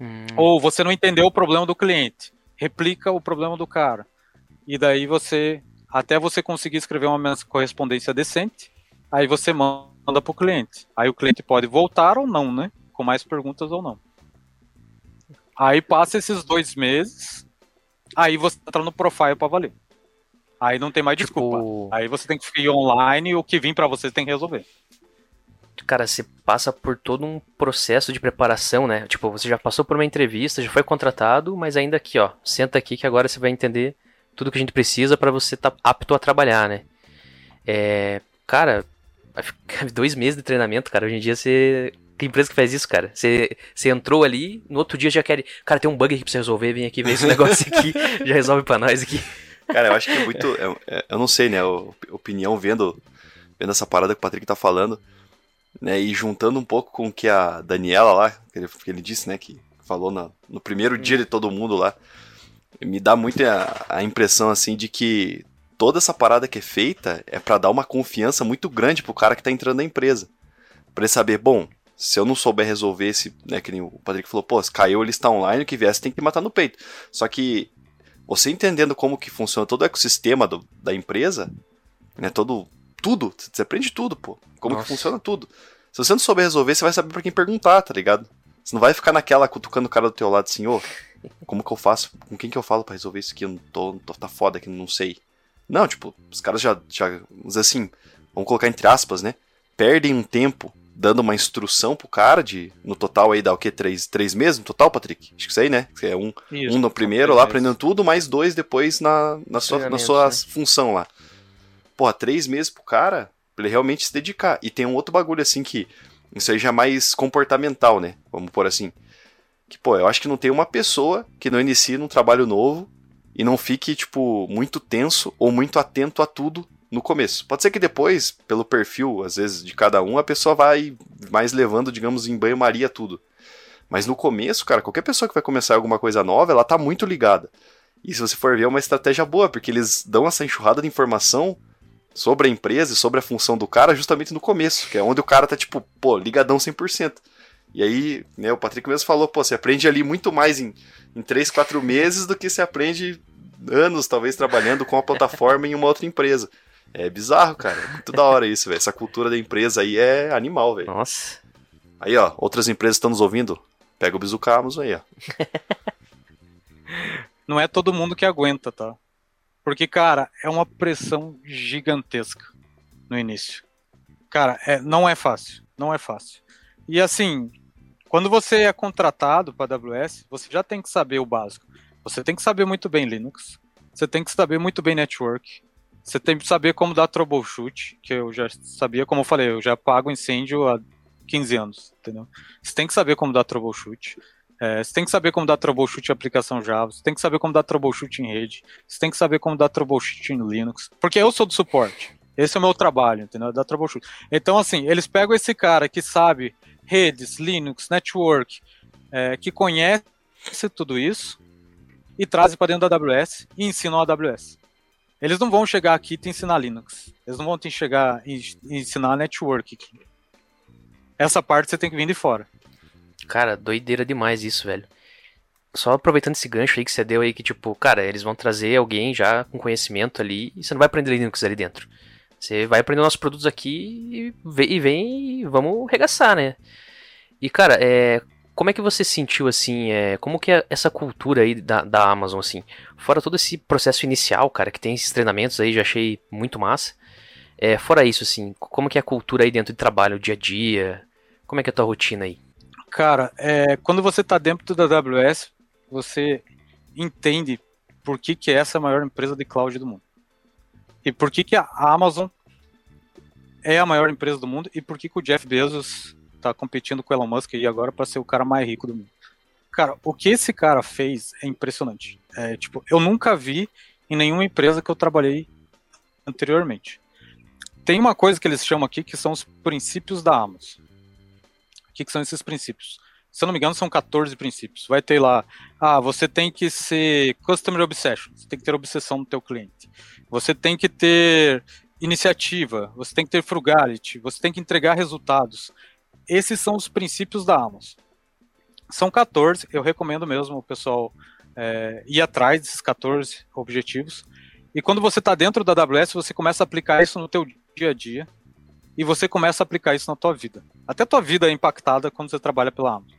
Hum. Ou você não entendeu o problema do cliente, replica o problema do cara. E daí você, até você conseguir escrever uma correspondência decente, aí você manda para o cliente. Aí o cliente pode voltar ou não, né? Com mais perguntas ou não. Aí passa esses dois meses, aí você entra no profile para valer. Aí não tem mais tipo... desculpa. Aí você tem que ir online e o que vir para você tem que resolver. Cara, você passa por todo um processo de preparação, né? Tipo, você já passou por uma entrevista, já foi contratado, mas ainda aqui, ó, senta aqui que agora você vai entender tudo que a gente precisa para você estar tá apto a trabalhar, né? É, cara, *laughs* dois meses de treinamento, cara. Hoje em dia você que empresa que faz isso, cara? Você, você entrou ali, no outro dia já quer. Cara, tem um bug aqui pra você resolver, vem aqui ver esse negócio aqui, *laughs* já resolve pra nós aqui. Cara, eu acho que é muito. É, é, eu não sei, né? Opinião vendo, vendo essa parada que o Patrick tá falando, né? E juntando um pouco com o que a Daniela lá, que ele, que ele disse, né? Que falou no, no primeiro dia de todo mundo lá. Me dá muito a, a impressão, assim, de que toda essa parada que é feita é para dar uma confiança muito grande pro cara que tá entrando na empresa. Pra ele saber, bom, se eu não souber resolver esse, né, que nem o Patrick falou, pô, se caiu, ele está online, o que viesse tem que matar no peito. Só que você entendendo como que funciona todo o ecossistema do, da empresa, né, todo, tudo, você aprende tudo, pô, como Nossa. que funciona tudo. Se você não souber resolver, você vai saber para quem perguntar, tá ligado? Você não vai ficar naquela cutucando o cara do teu lado assim, ô, oh, como que eu faço? Com quem que eu falo para resolver isso aqui? Eu não tô, tô, tá foda aqui, não sei. Não, tipo, os caras já, já, assim, vamos colocar entre aspas, né? Perdem um tempo dando uma instrução pro cara de, no total aí dá o quê? Três, três meses no total, Patrick? Acho que isso aí, né? É um, isso, um no primeiro lá aprendendo tudo, mais dois depois na, na sua, na sua né? função lá. Porra, três meses pro cara, pra ele realmente se dedicar. E tem um outro bagulho assim que, isso aí já é mais comportamental, né? Vamos por assim. Que, pô, eu acho que não tem uma pessoa que não inicie num trabalho novo e não fique, tipo, muito tenso ou muito atento a tudo no começo. Pode ser que depois, pelo perfil, às vezes, de cada um, a pessoa vai mais levando, digamos, em banho-maria tudo. Mas no começo, cara, qualquer pessoa que vai começar alguma coisa nova, ela tá muito ligada. E se você for ver, é uma estratégia boa, porque eles dão essa enxurrada de informação sobre a empresa e sobre a função do cara justamente no começo, que é onde o cara tá, tipo, pô, ligadão 100%. E aí, né, o Patrick mesmo falou, pô, você aprende ali muito mais em, em 3, 4 meses do que você aprende anos, talvez, trabalhando com a plataforma em uma outra empresa. É bizarro, cara. É muito da hora isso, velho. Essa cultura da empresa aí é animal, velho. Nossa. Aí, ó, outras empresas estão nos ouvindo. Pega o Bizuca Amazon aí, ó. *laughs* Não é todo mundo que aguenta, tá? Porque, cara, é uma pressão gigantesca no início. Cara, é, não é fácil. Não é fácil. E assim, quando você é contratado para a AWS, você já tem que saber o básico. Você tem que saber muito bem Linux. Você tem que saber muito bem network. Você tem que saber como dar troubleshoot, que eu já sabia, como eu falei, eu já pago incêndio há 15 anos, entendeu? Você tem que saber como dar troubleshoot. É, você tem que saber como dar troubleshoot em aplicação Java, você tem que saber como dar troubleshoot em rede, você tem que saber como dar troubleshoot em Linux, porque eu sou do suporte. Esse é o meu trabalho, entendeu? Dar troubleshoot. Então, assim, eles pegam esse cara que sabe redes, Linux, network, é, que conhece tudo isso e trazem para dentro da AWS e ensinam a AWS. Eles não vão chegar aqui e te ensinar Linux. Eles não vão te chegar e ensinar network. Essa parte você tem que vir de fora. Cara, doideira demais isso, velho. Só aproveitando esse gancho aí que você deu aí, que tipo, cara, eles vão trazer alguém já com conhecimento ali e você não vai aprender Linux ali dentro. Você vai aprender nossos produtos aqui e vem e vamos regaçar, né? E, cara, é, como é que você sentiu, assim, é, como que é essa cultura aí da, da Amazon, assim? Fora todo esse processo inicial, cara, que tem esses treinamentos aí, já achei muito massa. É, fora isso, assim, como que é a cultura aí dentro de trabalho, dia a dia? Como é que é a tua rotina aí? Cara, é, quando você está dentro da AWS, você entende por que, que é essa a maior empresa de cloud do mundo. E por que, que a Amazon é a maior empresa do mundo e por que, que o Jeff Bezos tá competindo com o Elon Musk e agora para ser o cara mais rico do mundo. Cara, o que esse cara fez é impressionante. É, tipo, eu nunca vi em nenhuma empresa que eu trabalhei anteriormente. Tem uma coisa que eles chamam aqui que são os princípios da Amos. O que, que são esses princípios? Se eu não me engano, são 14 princípios. Vai ter lá, ah, você tem que ser customer obsession, você tem que ter obsessão no teu cliente. Você tem que ter iniciativa, você tem que ter frugality, você tem que entregar resultados. Esses são os princípios da Amos. São 14, eu recomendo mesmo o pessoal é, ir atrás desses 14 objetivos. E quando você está dentro da AWS, você começa a aplicar isso no teu dia a dia e você começa a aplicar isso na tua vida. Até a tua vida é impactada quando você trabalha pela Amazon.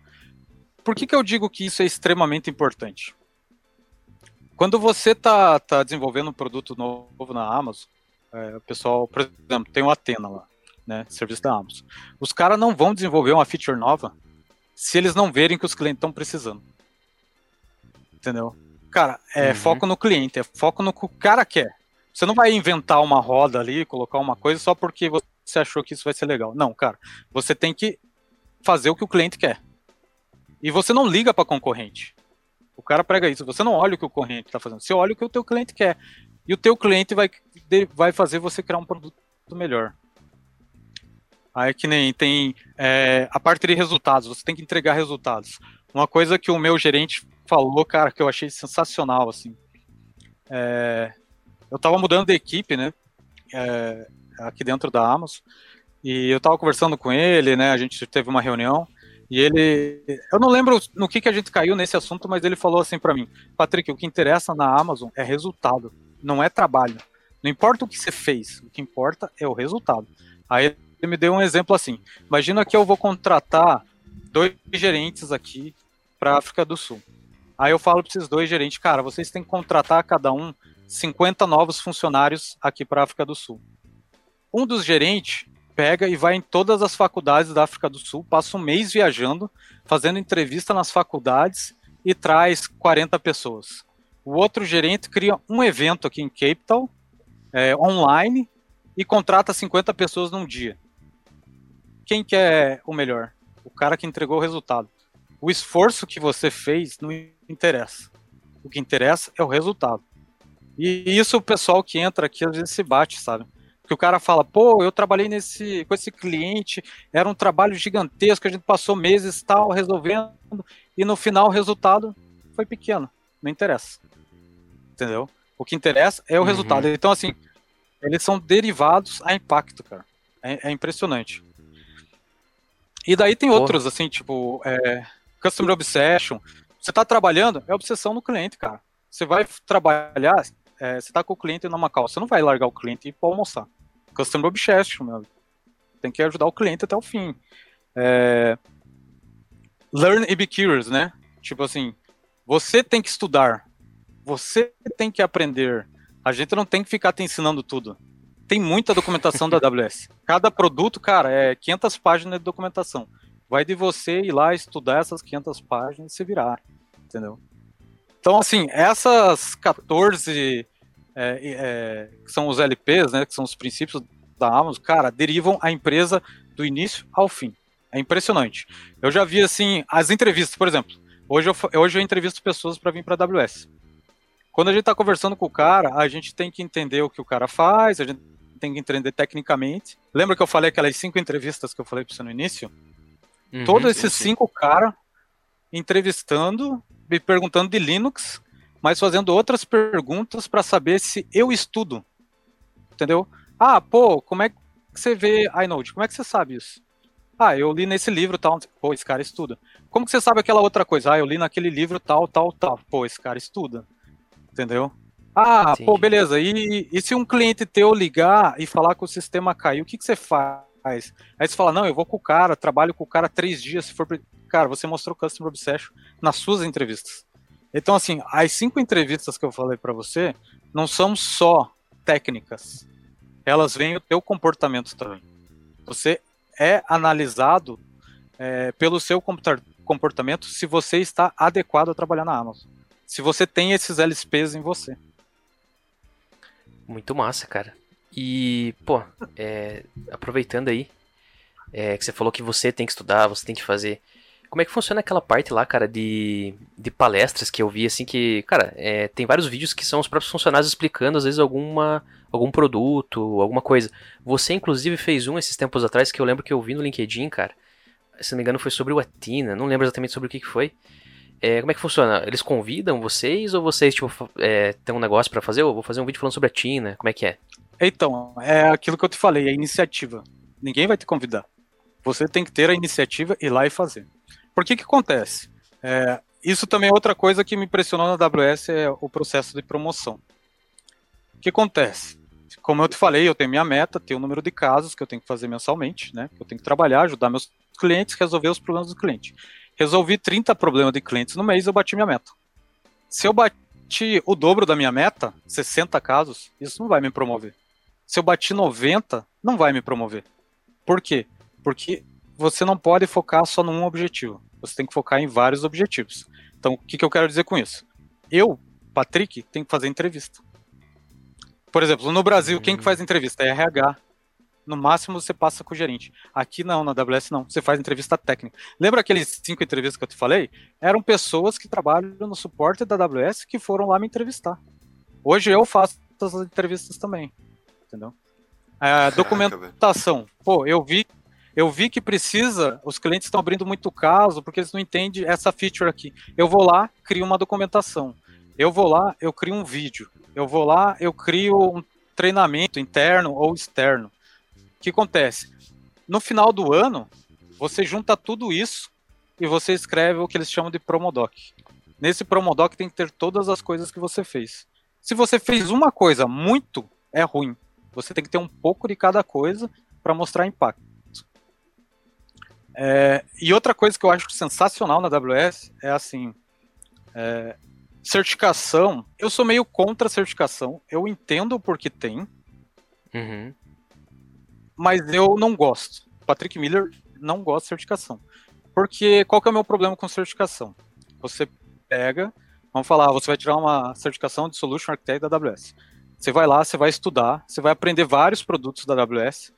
Por que, que eu digo que isso é extremamente importante? Quando você está tá desenvolvendo um produto novo na Amazon, é, o pessoal, por exemplo, tem o Atena lá, né, serviço da Amazon. Os caras não vão desenvolver uma feature nova se eles não verem que os clientes estão precisando. Entendeu? Cara, é uhum. foco no cliente, é foco no que o cara quer. Você não vai inventar uma roda ali, colocar uma coisa só porque você achou que isso vai ser legal. Não, cara. Você tem que fazer o que o cliente quer. E você não liga para concorrente. O cara prega isso. Você não olha o que o concorrente está fazendo. Você olha o que o teu cliente quer. E o teu cliente vai, vai fazer você criar um produto melhor. Aí que nem tem é, a parte de resultados, você tem que entregar resultados. Uma coisa que o meu gerente falou, cara, que eu achei sensacional, assim. É, eu tava mudando de equipe, né? É, aqui dentro da Amazon. E eu tava conversando com ele, né? A gente teve uma reunião. E ele. Eu não lembro no que, que a gente caiu nesse assunto, mas ele falou assim para mim: Patrick, o que interessa na Amazon é resultado, não é trabalho. Não importa o que você fez, o que importa é o resultado. Aí me deu um exemplo assim: imagina que eu vou contratar dois gerentes aqui para África do Sul. Aí eu falo para esses dois gerentes, cara, vocês têm que contratar cada um 50 novos funcionários aqui para África do Sul. Um dos gerentes pega e vai em todas as faculdades da África do Sul, passa um mês viajando, fazendo entrevista nas faculdades e traz 40 pessoas. O outro gerente cria um evento aqui em Cape Town, é, online, e contrata 50 pessoas num dia. Quem que é o melhor? O cara que entregou o resultado. O esforço que você fez não interessa. O que interessa é o resultado. E isso o pessoal que entra aqui às vezes se bate, sabe? que o cara fala, pô, eu trabalhei nesse, com esse cliente, era um trabalho gigantesco, a gente passou meses tal resolvendo, e no final o resultado foi pequeno, não interessa. Entendeu? O que interessa é o uhum. resultado. Então, assim, eles são derivados a impacto, cara. É, é impressionante. E daí tem outros, assim, tipo, é, Customer Obsession. Você está trabalhando, é obsessão no cliente, cara. Você vai trabalhar, é, você está com o cliente numa call, você não vai largar o cliente e ir para almoçar. Customer Obsession, meu. Tem que ajudar o cliente até o fim. É... Learn and be curious, né? Tipo assim, você tem que estudar. Você tem que aprender. A gente não tem que ficar te ensinando tudo. Tem muita documentação da AWS. Cada produto, cara, é 500 páginas de documentação. Vai de você ir lá estudar essas 500 páginas e se virar. Entendeu? Então, assim, essas 14 é, é, que são os LPs, né, que são os princípios da Amazon, cara, derivam a empresa do início ao fim. É impressionante. Eu já vi assim as entrevistas, por exemplo. Hoje eu, hoje eu entrevisto pessoas para vir para a AWS. Quando a gente está conversando com o cara, a gente tem que entender o que o cara faz, a gente tem que entender tecnicamente. Lembra que eu falei aquelas cinco entrevistas que eu falei para você no início? Uhum, Todos esses sim, cinco caras entrevistando, me perguntando de Linux, mas fazendo outras perguntas para saber se eu estudo. Entendeu? Ah, pô, como é que você vê iNode? Como é que você sabe isso? Ah, eu li nesse livro tal. Pô, esse cara estuda. Como que você sabe aquela outra coisa? Ah, eu li naquele livro tal, tal, tal. Pô, esse cara estuda. Entendeu? Ah, Sim. pô, beleza. E, e se um cliente teu ligar e falar que o sistema caiu, o que, que você faz? Aí você fala, não, eu vou com o cara, trabalho com o cara três dias, se for. Cara, você mostrou Customer Obsession nas suas entrevistas. Então, assim, as cinco entrevistas que eu falei para você não são só técnicas. Elas veem o teu comportamento também. Você é analisado é, pelo seu comportamento se você está adequado a trabalhar na Amazon. Se você tem esses LSPs em você. Muito massa, cara. E, pô, é, aproveitando aí, é, que você falou que você tem que estudar, você tem que fazer. Como é que funciona aquela parte lá, cara, de, de palestras que eu vi, assim, que, cara, é, tem vários vídeos que são os próprios funcionários explicando, às vezes, alguma, algum produto, alguma coisa. Você, inclusive, fez um esses tempos atrás que eu lembro que eu vi no LinkedIn, cara. Se não me engano, foi sobre o Atina, não lembro exatamente sobre o que, que foi. É, como é que funciona? Eles convidam vocês ou vocês, tipo, é, tem um negócio para fazer? Ou vou fazer um vídeo falando sobre a Tina? Como é que é? Então, é aquilo que eu te falei, a iniciativa. Ninguém vai te convidar. Você tem que ter a iniciativa, ir lá e fazer. Por que que acontece? É, isso também é outra coisa que me impressionou na AWS, é o processo de promoção. O que acontece? Como eu te falei, eu tenho minha meta, tenho o número de casos que eu tenho que fazer mensalmente, né? Eu tenho que trabalhar, ajudar meus clientes, resolver os problemas do cliente. Resolvi 30 problemas de clientes no mês, eu bati minha meta. Se eu bati o dobro da minha meta, 60 casos, isso não vai me promover. Se eu bati 90, não vai me promover. Por quê? Porque você não pode focar só num objetivo. Você tem que focar em vários objetivos. Então, o que, que eu quero dizer com isso? Eu, Patrick, tenho que fazer entrevista. Por exemplo, no Brasil, quem que faz entrevista? É RH. No máximo você passa com o gerente. Aqui não, na AWS não. Você faz entrevista técnica. Lembra aqueles cinco entrevistas que eu te falei? Eram pessoas que trabalham no suporte da AWS que foram lá me entrevistar. Hoje eu faço as entrevistas também. Entendeu? É, documentação. Pô, eu vi eu vi que precisa, os clientes estão abrindo muito caso porque eles não entendem essa feature aqui. Eu vou lá, crio uma documentação. Eu vou lá, eu crio um vídeo. Eu vou lá, eu crio um treinamento interno ou externo. O que acontece? No final do ano, você junta tudo isso e você escreve o que eles chamam de promodoc. Nesse promodoc tem que ter todas as coisas que você fez. Se você fez uma coisa muito, é ruim. Você tem que ter um pouco de cada coisa para mostrar impacto. É, e outra coisa que eu acho sensacional na AWS é assim: é, certificação. Eu sou meio contra a certificação. Eu entendo porque tem. Uhum. Mas eu não gosto. Patrick Miller não gosta de certificação. Porque qual que é o meu problema com certificação? Você pega, vamos falar, você vai tirar uma certificação de Solution Architect da AWS. Você vai lá, você vai estudar, você vai aprender vários produtos da AWS,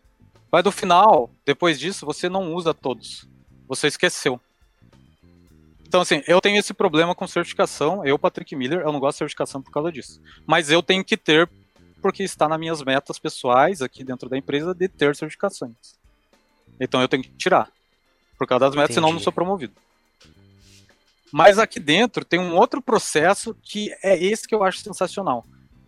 mas no final, depois disso, você não usa todos. Você esqueceu. Então, assim, eu tenho esse problema com certificação. Eu, Patrick Miller, eu não gosto de certificação por causa disso. Mas eu tenho que ter, porque está nas minhas metas pessoais aqui dentro da empresa, de ter certificações. Então eu tenho que tirar. Por causa das metas, Entendi. senão eu não sou promovido. Mas aqui dentro tem um outro processo que é esse que eu acho sensacional.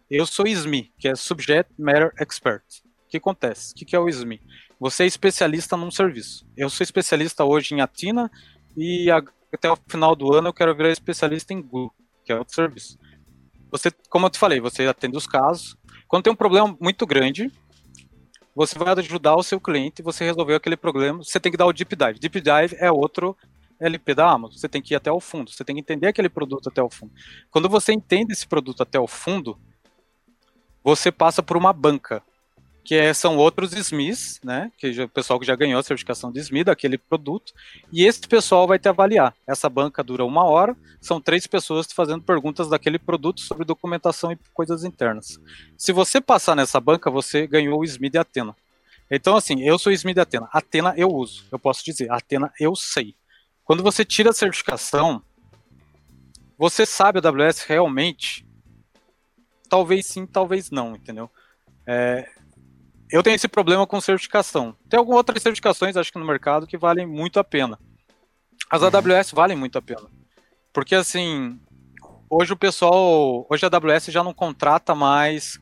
Eu sou SME, que é Subject Matter Expert. O que acontece? O que é o SME? Você é especialista num serviço. Eu sou especialista hoje em Atina e até o final do ano eu quero virar especialista em Google, que é outro serviço. Você, como eu te falei, você atende os casos. Quando tem um problema muito grande, você vai ajudar o seu cliente, você resolveu aquele problema, você tem que dar o deep dive. Deep dive é outro LP da Amazon. Você tem que ir até o fundo, você tem que entender aquele produto até o fundo. Quando você entende esse produto até o fundo, você passa por uma banca que é, são outros SMIs, né? Que o pessoal que já ganhou a certificação de SMI daquele produto, e esse pessoal vai te avaliar. Essa banca dura uma hora, são três pessoas fazendo perguntas daquele produto sobre documentação e coisas internas. Se você passar nessa banca, você ganhou o SMI de Atena. Então, assim, eu sou SMI de Atena. Atena eu uso, eu posso dizer, Atena eu sei. Quando você tira a certificação, você sabe a AWS realmente? Talvez sim, talvez não, entendeu? É, eu tenho esse problema com certificação. Tem algumas outras certificações, acho que no mercado, que valem muito a pena. As uhum. AWS valem muito a pena. Porque assim, hoje o pessoal, hoje a AWS já não contrata mais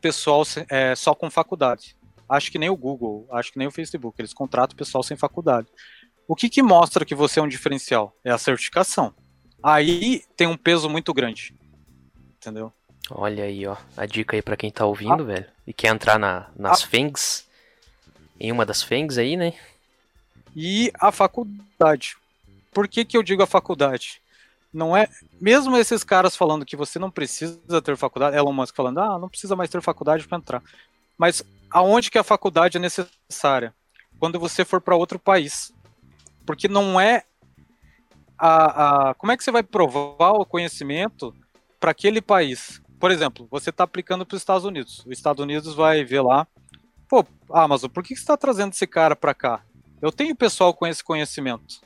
pessoal é, só com faculdade. Acho que nem o Google, acho que nem o Facebook, eles contratam pessoal sem faculdade. O que, que mostra que você é um diferencial? É a certificação. Aí tem um peso muito grande. Entendeu? Olha aí, ó. A dica aí para quem tá ouvindo, ah. velho. E quer entrar na, nas ah. FENGs. Em uma das FENGs aí, né? E a faculdade. Por que, que eu digo a faculdade? Não é. Mesmo esses caras falando que você não precisa ter faculdade, Elon Musk falando, ah, não precisa mais ter faculdade para entrar. Mas aonde que a faculdade é necessária? Quando você for para outro país. Porque não é a, a. Como é que você vai provar o conhecimento para aquele país? Por exemplo, você está aplicando para os Estados Unidos. Os Estados Unidos vai ver lá, pô, Amazon, por que você está trazendo esse cara para cá? Eu tenho pessoal com esse conhecimento.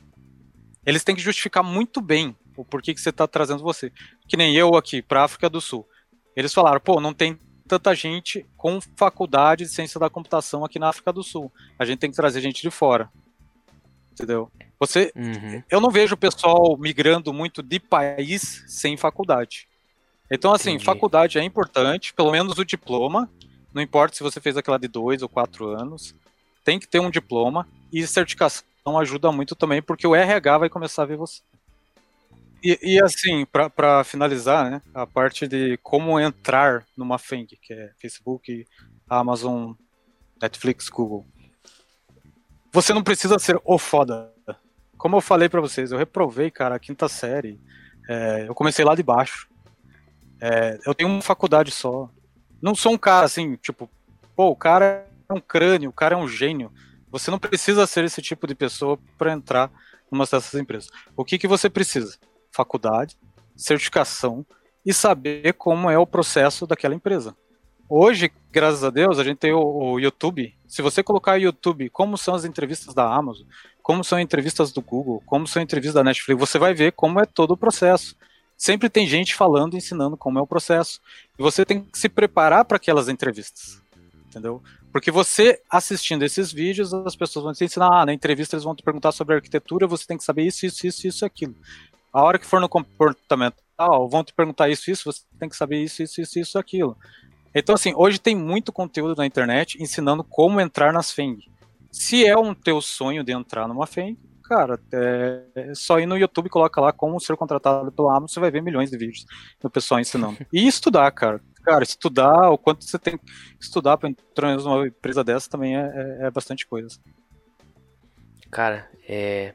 Eles têm que justificar muito bem o porquê que você está trazendo você. Que nem eu aqui, para África do Sul. Eles falaram, pô, não tem tanta gente com faculdade de ciência da computação aqui na África do Sul. A gente tem que trazer gente de fora. Entendeu? Você, uhum. eu não vejo o pessoal migrando muito de país sem faculdade. Então, assim, Entendi. faculdade é importante, pelo menos o diploma. Não importa se você fez aquela de dois ou quatro anos, tem que ter um diploma e certificação ajuda muito também, porque o RH vai começar a ver você. E, e assim, para finalizar, né, a parte de como entrar numa FENG, que é Facebook, Amazon, Netflix, Google. Você não precisa ser o foda. Como eu falei para vocês, eu reprovei, cara, a quinta série. É, eu comecei lá de baixo. É, eu tenho uma faculdade só. Não sou um cara assim, tipo, pô, o cara é um crânio, o cara é um gênio. Você não precisa ser esse tipo de pessoa para entrar numa dessas empresas. O que, que você precisa? faculdade, certificação e saber como é o processo daquela empresa. Hoje, graças a Deus, a gente tem o, o YouTube. Se você colocar no YouTube como são as entrevistas da Amazon, como são entrevistas do Google, como são entrevistas da Netflix, você vai ver como é todo o processo. Sempre tem gente falando, ensinando como é o processo. E você tem que se preparar para aquelas entrevistas. Entendeu? Porque você assistindo esses vídeos, as pessoas vão te ensinar, ah, na entrevista eles vão te perguntar sobre arquitetura, você tem que saber isso, isso, isso, isso, aquilo. A hora que for no comportamental, vão te perguntar isso, isso, você tem que saber isso, isso, isso, isso, aquilo. Então, assim, hoje tem muito conteúdo na internet ensinando como entrar nas FENG. Se é um teu sonho de entrar numa FENG, cara, é, é só ir no YouTube e coloca lá como ser contratado pelo Amazon, você vai ver milhões de vídeos do pessoal ensinando. *laughs* E estudar, cara. Cara, estudar, o quanto você tem que estudar para entrar numa empresa dessa também é, é, é bastante coisa. Cara, é,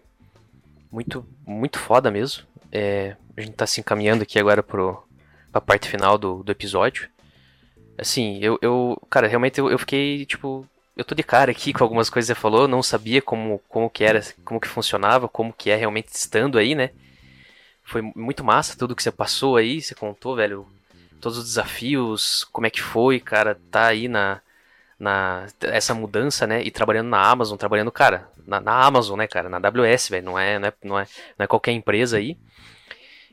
muito, muito foda mesmo. É, a gente tá se encaminhando aqui agora pro, pra parte final do, do episódio. Assim, eu, eu cara, realmente eu, eu fiquei, tipo, eu tô de cara aqui com algumas coisas que você falou, não sabia como, como que era, como que funcionava, como que é realmente estando aí, né? Foi muito massa tudo que você passou aí, você contou, velho, todos os desafios, como é que foi, cara, tá aí na, na essa mudança, né? E trabalhando na Amazon, trabalhando, cara, na, na Amazon, né, cara, na AWS, velho, não é, não é, não é, não é qualquer empresa aí.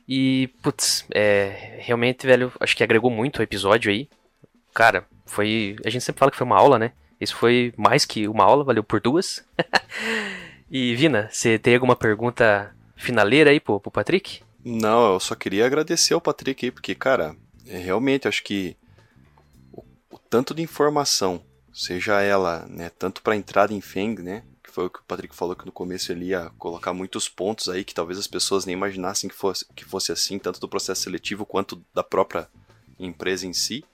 E, putz, é, realmente, velho, acho que agregou muito o episódio aí. Cara, foi. A gente sempre fala que foi uma aula, né? Isso foi mais que uma aula, valeu por duas. *laughs* e, Vina, você tem alguma pergunta finaleira aí pro, pro Patrick? Não, eu só queria agradecer ao Patrick aí, porque, cara, é, realmente acho que o, o tanto de informação seja ela, né, tanto para entrada em Feng, né, que foi o que o Patrick falou que no começo ele ia colocar muitos pontos aí que talvez as pessoas nem imaginassem que fosse, que fosse assim, tanto do processo seletivo quanto da própria empresa em si,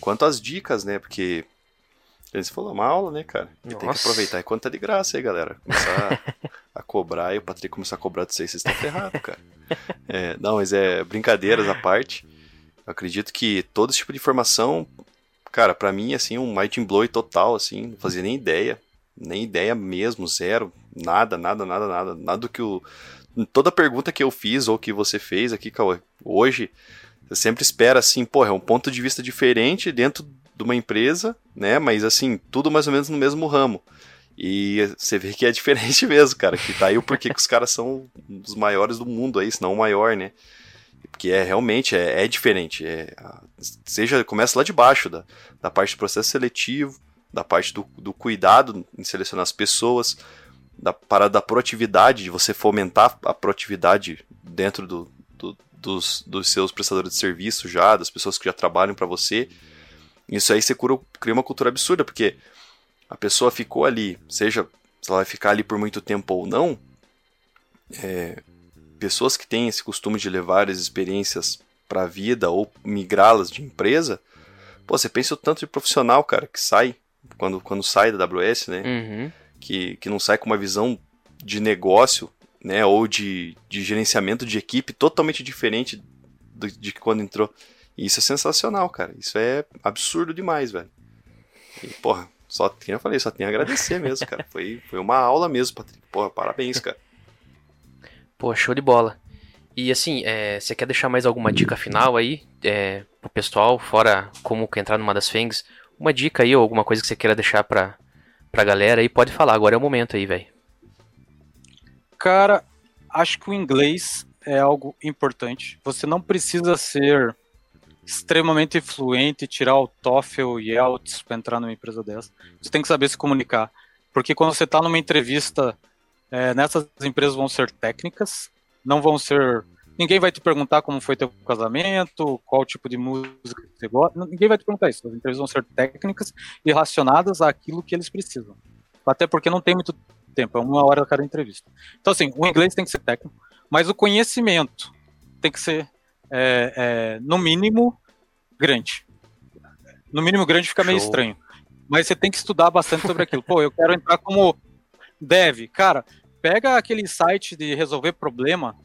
quanto as dicas, né, porque eles falou uma aula, né, cara? E tem que aproveitar enquanto tá de graça aí, galera. Começar a, a cobrar e o Patrick começar a cobrar de vocês, vocês estão ferrados, cara. É, não, mas é brincadeiras à parte. Eu acredito que todo esse tipo de informação cara, para mim, assim, um mind blow total, assim, não fazia nem ideia, nem ideia mesmo, zero, nada, nada, nada, nada, nada do que o... Toda pergunta que eu fiz ou que você fez aqui, Cauê, hoje, você sempre espera, assim, porra, é um ponto de vista diferente dentro de uma empresa, né, mas, assim, tudo mais ou menos no mesmo ramo. E você vê que é diferente *laughs* mesmo, cara, que tá aí o porquê que os caras são dos maiores do mundo aí, se não o maior, né? Porque é realmente é, é diferente. É, seja começa lá de baixo da, da parte do processo seletivo, da parte do, do cuidado em selecionar as pessoas, da parada da proatividade, de você fomentar a proatividade dentro do, do, dos, dos seus prestadores de serviço já, das pessoas que já trabalham para você. Isso aí você cria uma cultura absurda, porque a pessoa ficou ali, seja se ela vai ficar ali por muito tempo ou não, é, pessoas que têm esse costume de levar as experiências para a vida ou migrá-las de empresa, pô, você pensa o tanto de profissional, cara, que sai quando, quando sai da AWS, né? Uhum. Que, que não sai com uma visão de negócio, né? Ou de, de gerenciamento de equipe totalmente diferente do, de quando entrou. E isso é sensacional, cara. Isso é absurdo demais, velho. E, porra, só tinha, eu falei, só tinha a agradecer mesmo, cara. *laughs* Foi, foi uma aula mesmo, Patrick. Porra, parabéns, cara. Pô, show de bola. E assim, é, você quer deixar mais alguma dica final aí é, pro pessoal, fora como entrar numa das FENGs? Uma dica aí ou alguma coisa que você queira deixar para pra galera aí, pode falar, agora é o momento aí, velho. Cara, acho que o inglês é algo importante. Você não precisa ser extremamente fluente, tirar o TOEFL e IELTS para entrar numa empresa dessa. Você tem que saber se comunicar, porque quando você está numa entrevista, é, nessas empresas vão ser técnicas, não vão ser. Ninguém vai te perguntar como foi teu casamento, qual tipo de música você gosta. Ninguém vai te perguntar isso. As entrevistas vão ser técnicas e relacionadas àquilo que eles precisam. Até porque não tem muito tempo, é uma hora cada entrevista. Então, assim, o inglês tem que ser técnico, mas o conhecimento tem que ser, é, é, no mínimo, grande. No mínimo, grande fica meio Show. estranho. Mas você tem que estudar bastante sobre aquilo. Pô, eu quero entrar como dev. Cara, pega aquele site de resolver problema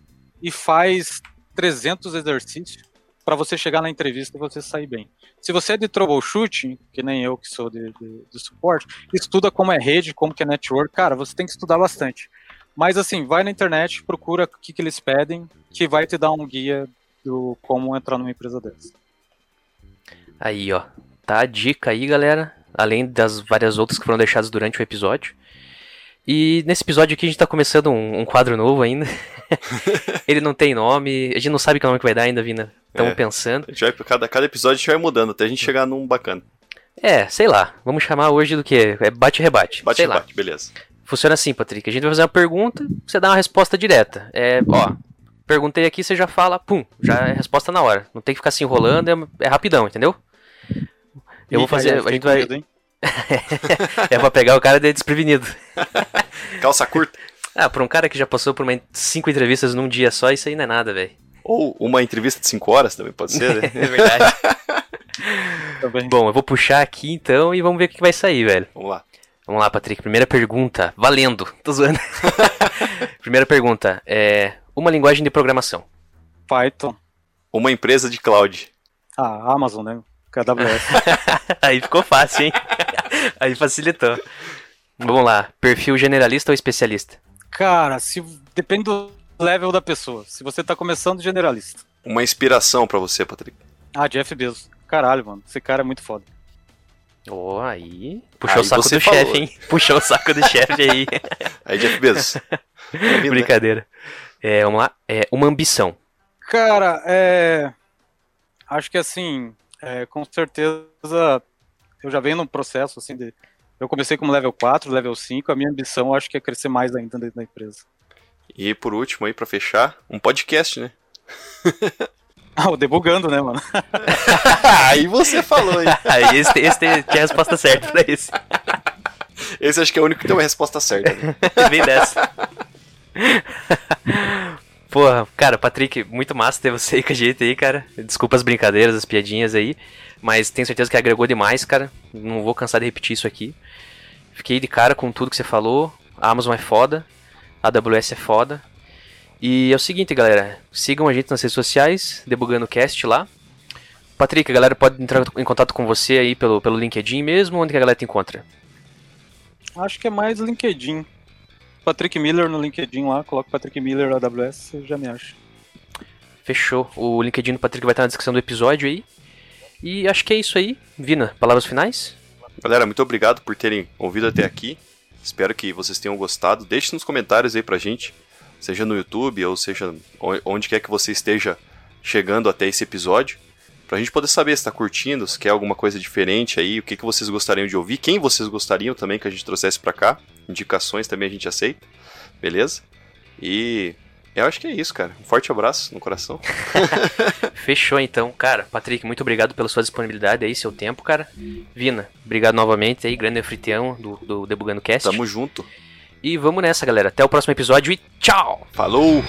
e faz 300 exercícios para você chegar na entrevista e você sair bem. Se você é de troubleshooting, que nem eu que sou de, de, de suporte, estuda como é rede, como que é network, cara, você tem que estudar bastante. Mas assim, vai na internet, procura o que, que eles pedem, que vai te dar um guia do como entrar numa empresa dessa. Aí, ó. Tá a dica aí, galera. Além das várias outras que foram deixadas durante o episódio. E nesse episódio aqui a gente tá começando um, um quadro novo ainda. *laughs* Ele não tem nome, a gente não sabe que nome que vai dar ainda, Vina. Estamos É. pensando. A gente vai, cada, cada episódio a gente vai mudando até a gente chegar num bacana. É, sei lá. Vamos chamar hoje do que? É bate e rebate. Bate sei e lá. bate, beleza. Funciona assim, Patrick. A gente vai fazer uma pergunta, você dá uma resposta direta. É, ó, perguntei aqui, você já fala, pum, já é resposta na hora. Não tem que ficar se enrolando, é, é rapidão, entendeu? Eu vou fazer, a gente vai, *laughs* é pra pegar o cara de desprevenido. *laughs* Calça curta. Ah, pra um cara que já passou por uma, cinco entrevistas num dia só, isso aí não é nada, velho. Ou uma entrevista de 5 horas também pode ser, né? *laughs* É verdade. Tá bem. Bom, eu vou puxar aqui então e vamos ver o que vai sair, velho. Vamos lá. Vamos lá, Patrick. Primeira pergunta. Valendo. Tô zoando. Primeira pergunta. É uma linguagem de programação. Python. Uma empresa de cloud. Ah, Amazon, né? KWS. *laughs* Aí ficou fácil, hein? *laughs* Aí facilitou. Vamos lá. Perfil generalista ou especialista? Cara, se depende do level da pessoa. Se você tá começando generalista. Uma inspiração pra você, Patrick. Ah, Jeff Bezos. Caralho, mano. Esse cara é muito foda. Ó, aí. Puxou Aí o saco do chefe, hein? *laughs* Puxou o saco do chefe aí. Aí, Jeff Bezos. Né? Brincadeira. É, vamos lá. É uma ambição. Cara, é. Acho que assim, é, com certeza, eu já venho num processo assim de. Eu comecei como level 4, level 5, a minha ambição acho que é crescer mais ainda dentro da empresa. E por último aí, pra fechar, um podcast, né? *laughs* Ah, o debugando, né, mano? *laughs* aí você falou, hein? *laughs* Aí esse, esse tem, tinha a resposta certa pra esse. Esse acho que é o único que tem uma resposta certa. Né? Vem dessa. *laughs* Porra, cara, Patrick, muito massa ter você aí com a gente aí, cara. Desculpa as brincadeiras, as piadinhas aí. Mas tenho certeza que agregou demais, cara. Não vou cansar de repetir isso aqui. Fiquei de cara com tudo que você falou. A Amazon é foda. A AWS é foda. E é o seguinte, galera. Sigam a gente nas redes sociais, Debugando Cast lá. Patrick, a galera pode entrar em contato com você aí pelo, pelo LinkedIn mesmo? Onde que a galera te encontra? Acho que é mais LinkedIn. Patrick Miller no LinkedIn lá, coloca Patrick Miller AWS, você já me acha. Fechou. O LinkedIn do Patrick vai estar na descrição do episódio aí. E acho que é isso aí. Vina, palavras finais? Galera, muito obrigado por terem ouvido até aqui. Espero que vocês tenham gostado. Deixe nos comentários aí pra gente, seja no YouTube ou seja onde quer que você esteja chegando até esse episódio, pra gente poder saber se tá curtindo, se quer alguma coisa diferente aí, o que, que vocês gostariam de ouvir, quem vocês gostariam também que a gente trouxesse pra cá. Indicações também a gente aceita, beleza? E eu acho que é isso, cara. Um forte abraço no coração. *laughs* Fechou então, cara. Patrick, muito obrigado pela sua disponibilidade aí, seu tempo, cara. Vina, obrigado novamente aí, grande anfitrião do, do Debugando Cast. Tamo junto. E vamos nessa, galera. Até o próximo episódio e tchau! Falou!